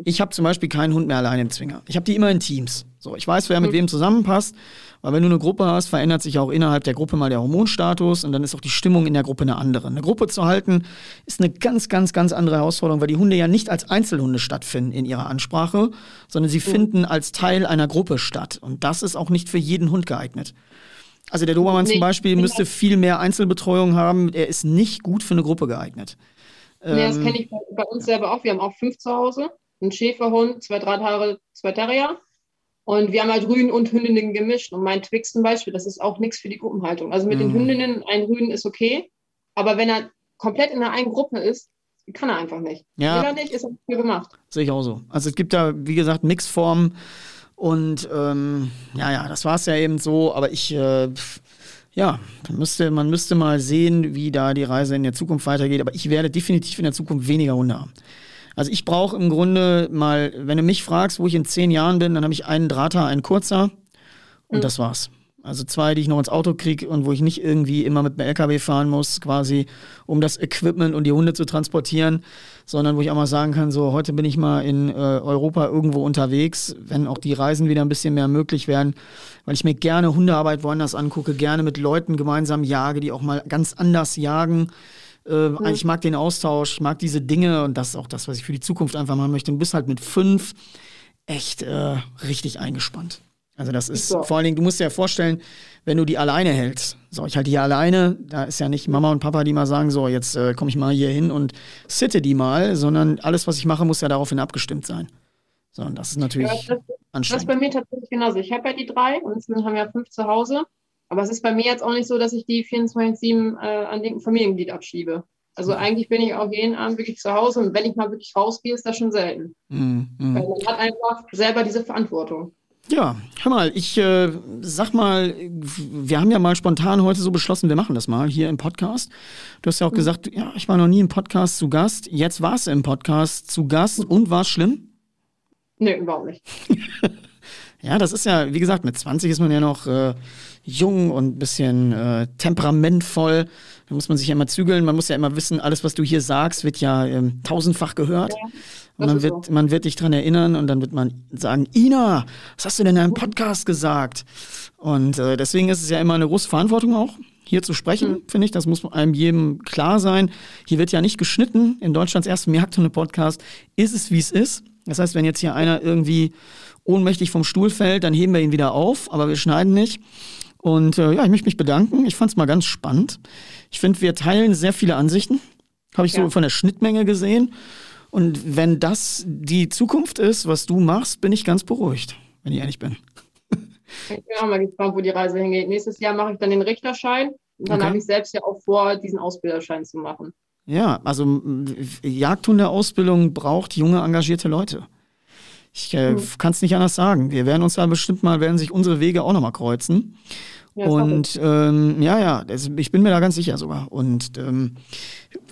ich habe zum Beispiel keinen Hund mehr alleine im Zwinger. Ich habe die immer in Teams. So, ich weiß, wer mit hm. wem zusammenpasst. Weil wenn du eine Gruppe hast, verändert sich auch innerhalb der Gruppe mal der Hormonstatus und dann ist auch die Stimmung in der Gruppe eine andere. Eine Gruppe zu halten ist eine ganz, ganz, ganz andere Herausforderung, weil die Hunde ja nicht als Einzelhunde stattfinden in ihrer Ansprache, sondern sie mhm. finden als Teil einer Gruppe statt. Und das ist auch nicht für jeden Hund geeignet. Also der Dobermann nee, zum Beispiel müsste viel mehr Einzelbetreuung haben. Er ist nicht gut für eine Gruppe geeignet. Nee, das ähm, kenne ich bei uns selber auch. Wir haben auch fünf zu Hause. Ein Schäferhund, zwei Drahthaare, zwei Terrier. Und wir haben halt Rüden und Hündinnen gemischt. Und mein Twix zum Beispiel, das ist auch nichts für die Gruppenhaltung. Also mit mhm. den Hündinnen, ein Rüden ist okay. Aber wenn er komplett in einer einen Gruppe ist, kann er einfach nicht. Ja. Will er nicht, ist er für gemacht. Sehe ich auch so. Also es gibt da, wie gesagt, Mixformen. Und ähm, ja, ja, das war es ja eben so. Aber ich, äh, ja, man müsste, man müsste mal sehen, wie da die Reise in der Zukunft weitergeht. Aber ich werde definitiv in der Zukunft weniger Hunde haben. Also ich brauche im Grunde mal, wenn du mich fragst, wo ich in zehn Jahren bin, dann habe ich einen Drahter, einen kurzer und mhm. das war's. Also zwei, die ich noch ins Auto kriege und wo ich nicht irgendwie immer mit dem LKW fahren muss, quasi, um das Equipment und die Hunde zu transportieren, sondern wo ich auch mal sagen kann, so heute bin ich mal in äh, Europa irgendwo unterwegs, wenn auch die Reisen wieder ein bisschen mehr möglich werden, weil ich mir gerne Hundearbeit woanders angucke, gerne mit Leuten gemeinsam jage, die auch mal ganz anders jagen äh, mhm. Ich mag den Austausch, ich mag diese Dinge und das ist auch das, was ich für die Zukunft einfach machen möchte. Du bist halt mit fünf echt äh, richtig eingespannt. Also das ist so. vor allen Dingen, du musst dir ja vorstellen, wenn du die alleine hältst. So, ich halte die alleine, da ist ja nicht Mama und Papa, die mal sagen, so, jetzt äh, komme ich mal hier hin und sitte die mal, sondern alles, was ich mache, muss ja daraufhin abgestimmt sein. So, und das ist natürlich ja, das, anstrengend. Das ist bei mir tatsächlich genauso. Ich habe ja die drei und wir haben ja fünf zu Hause. Aber es ist bei mir jetzt auch nicht so, dass ich die 24-7 äh, an den Familienglied abschiebe. Also mhm. eigentlich bin ich auch jeden Abend wirklich zu Hause und wenn ich mal wirklich rausgehe, ist das schon selten. Mhm. mhm. Weil man hat einfach selber diese Verantwortung. Ja, hör mal, ich äh, sag mal, wir haben ja mal spontan heute so beschlossen, wir machen das mal hier im Podcast. Du hast ja auch mhm. gesagt, ja, ich war noch nie im Podcast zu Gast. Jetzt warst du im Podcast zu Gast mhm. und war es schlimm? Nee, überhaupt nicht. (laughs) ja, das ist ja, wie gesagt, mit 20 ist man ja noch äh, jung und ein bisschen äh, temperamentvoll. Da muss man sich ja immer zügeln. Man muss ja immer wissen, alles, was du hier sagst, wird ja ähm, tausendfach gehört. Ja, und man wird, so. man wird dich dran erinnern und dann wird man sagen, Ina, was hast du denn in deinem Podcast gesagt? Und äh, deswegen ist es ja immer eine große Verantwortung auch, hier zu sprechen, mhm. finde ich. Das muss einem jedem klar sein. Hier wird ja nicht geschnitten. In Deutschlands ersten Jagdhunde-Podcast ist es, wie es ist. Das heißt, wenn jetzt hier einer irgendwie ohnmächtig vom Stuhl fällt, dann heben wir ihn wieder auf, aber wir schneiden nicht. Und äh, ja, ich möchte mich bedanken. Ich fand es mal ganz spannend. Ich finde, wir teilen sehr viele Ansichten. Habe ich ja. so von der Schnittmenge gesehen. Und wenn das die Zukunft ist, was du machst, bin ich ganz beruhigt, wenn ich ehrlich bin. Ich bin auch mal gespannt, wo die Reise hingeht. Nächstes Jahr mache ich dann den Richterschein. Und dann okay. habe ich selbst ja auch vor, diesen Ausbilderschein zu machen. Ja, also Jagdhunde-Ausbildung braucht junge, engagierte Leute. Ich äh, hm. kann es nicht anders sagen. Wir werden uns da bestimmt mal, werden sich unsere Wege auch nochmal kreuzen. Ja, und ähm, ja, ja, das, ich bin mir da ganz sicher sogar. Und ähm,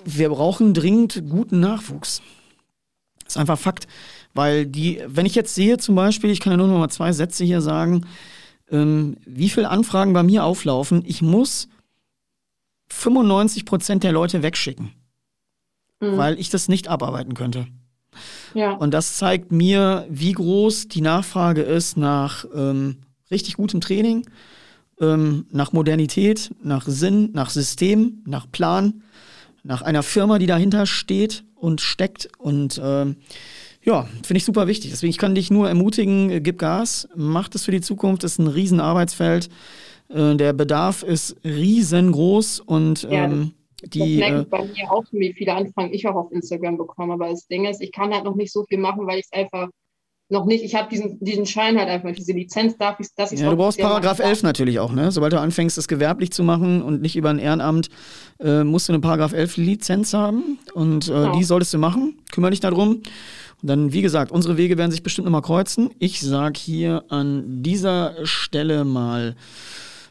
wir brauchen dringend guten Nachwuchs. Das ist einfach Fakt. Weil die, wenn ich jetzt sehe zum Beispiel, ich kann ja nur noch mal zwei Sätze hier sagen, ähm, wie viele Anfragen bei mir auflaufen, ich muss 95 Prozent der Leute wegschicken, mhm. weil ich das nicht abarbeiten könnte. Ja. Und das zeigt mir, wie groß die Nachfrage ist nach ähm, richtig gutem Training, ähm, nach Modernität, nach Sinn, nach System, nach Plan, nach einer Firma, die dahinter steht und steckt. Und ähm, ja, finde ich super wichtig. Deswegen ich kann dich nur ermutigen, äh, gib Gas, mach das für die Zukunft. Das ist ein Riesenarbeitsfeld. Äh, der Bedarf ist riesengroß und ja. ähm, die, das merkt äh, bei mir auch, wie viele Anfragen ich auch auf Instagram bekomme. Aber das Ding ist, ich kann halt noch nicht so viel machen, weil ich es einfach noch nicht, ich habe diesen, diesen Schein halt einfach, diese Lizenz darf ich, dass ich Ja, du brauchst Paragraph 11 natürlich auch, ne? Sobald du anfängst, das gewerblich zu machen und nicht über ein Ehrenamt, äh, musst du eine Paragraph 11 Lizenz haben und äh, genau. die solltest du machen. Kümmere dich darum. Und dann, wie gesagt, unsere Wege werden sich bestimmt nochmal kreuzen. Ich sage hier an dieser Stelle mal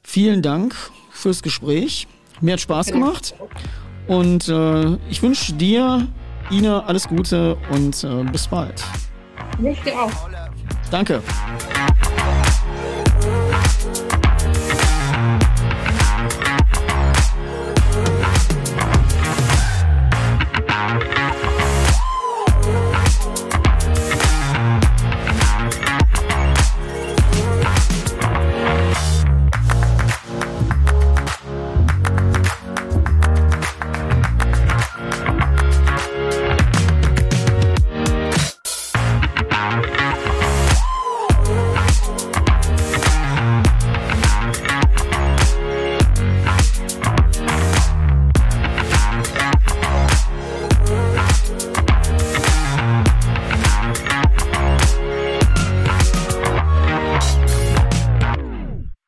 vielen Dank fürs Gespräch. Mir hat Spaß gemacht. Und äh, ich wünsche dir, Ina, alles Gute und äh, bis bald. Ich dir auch. Danke.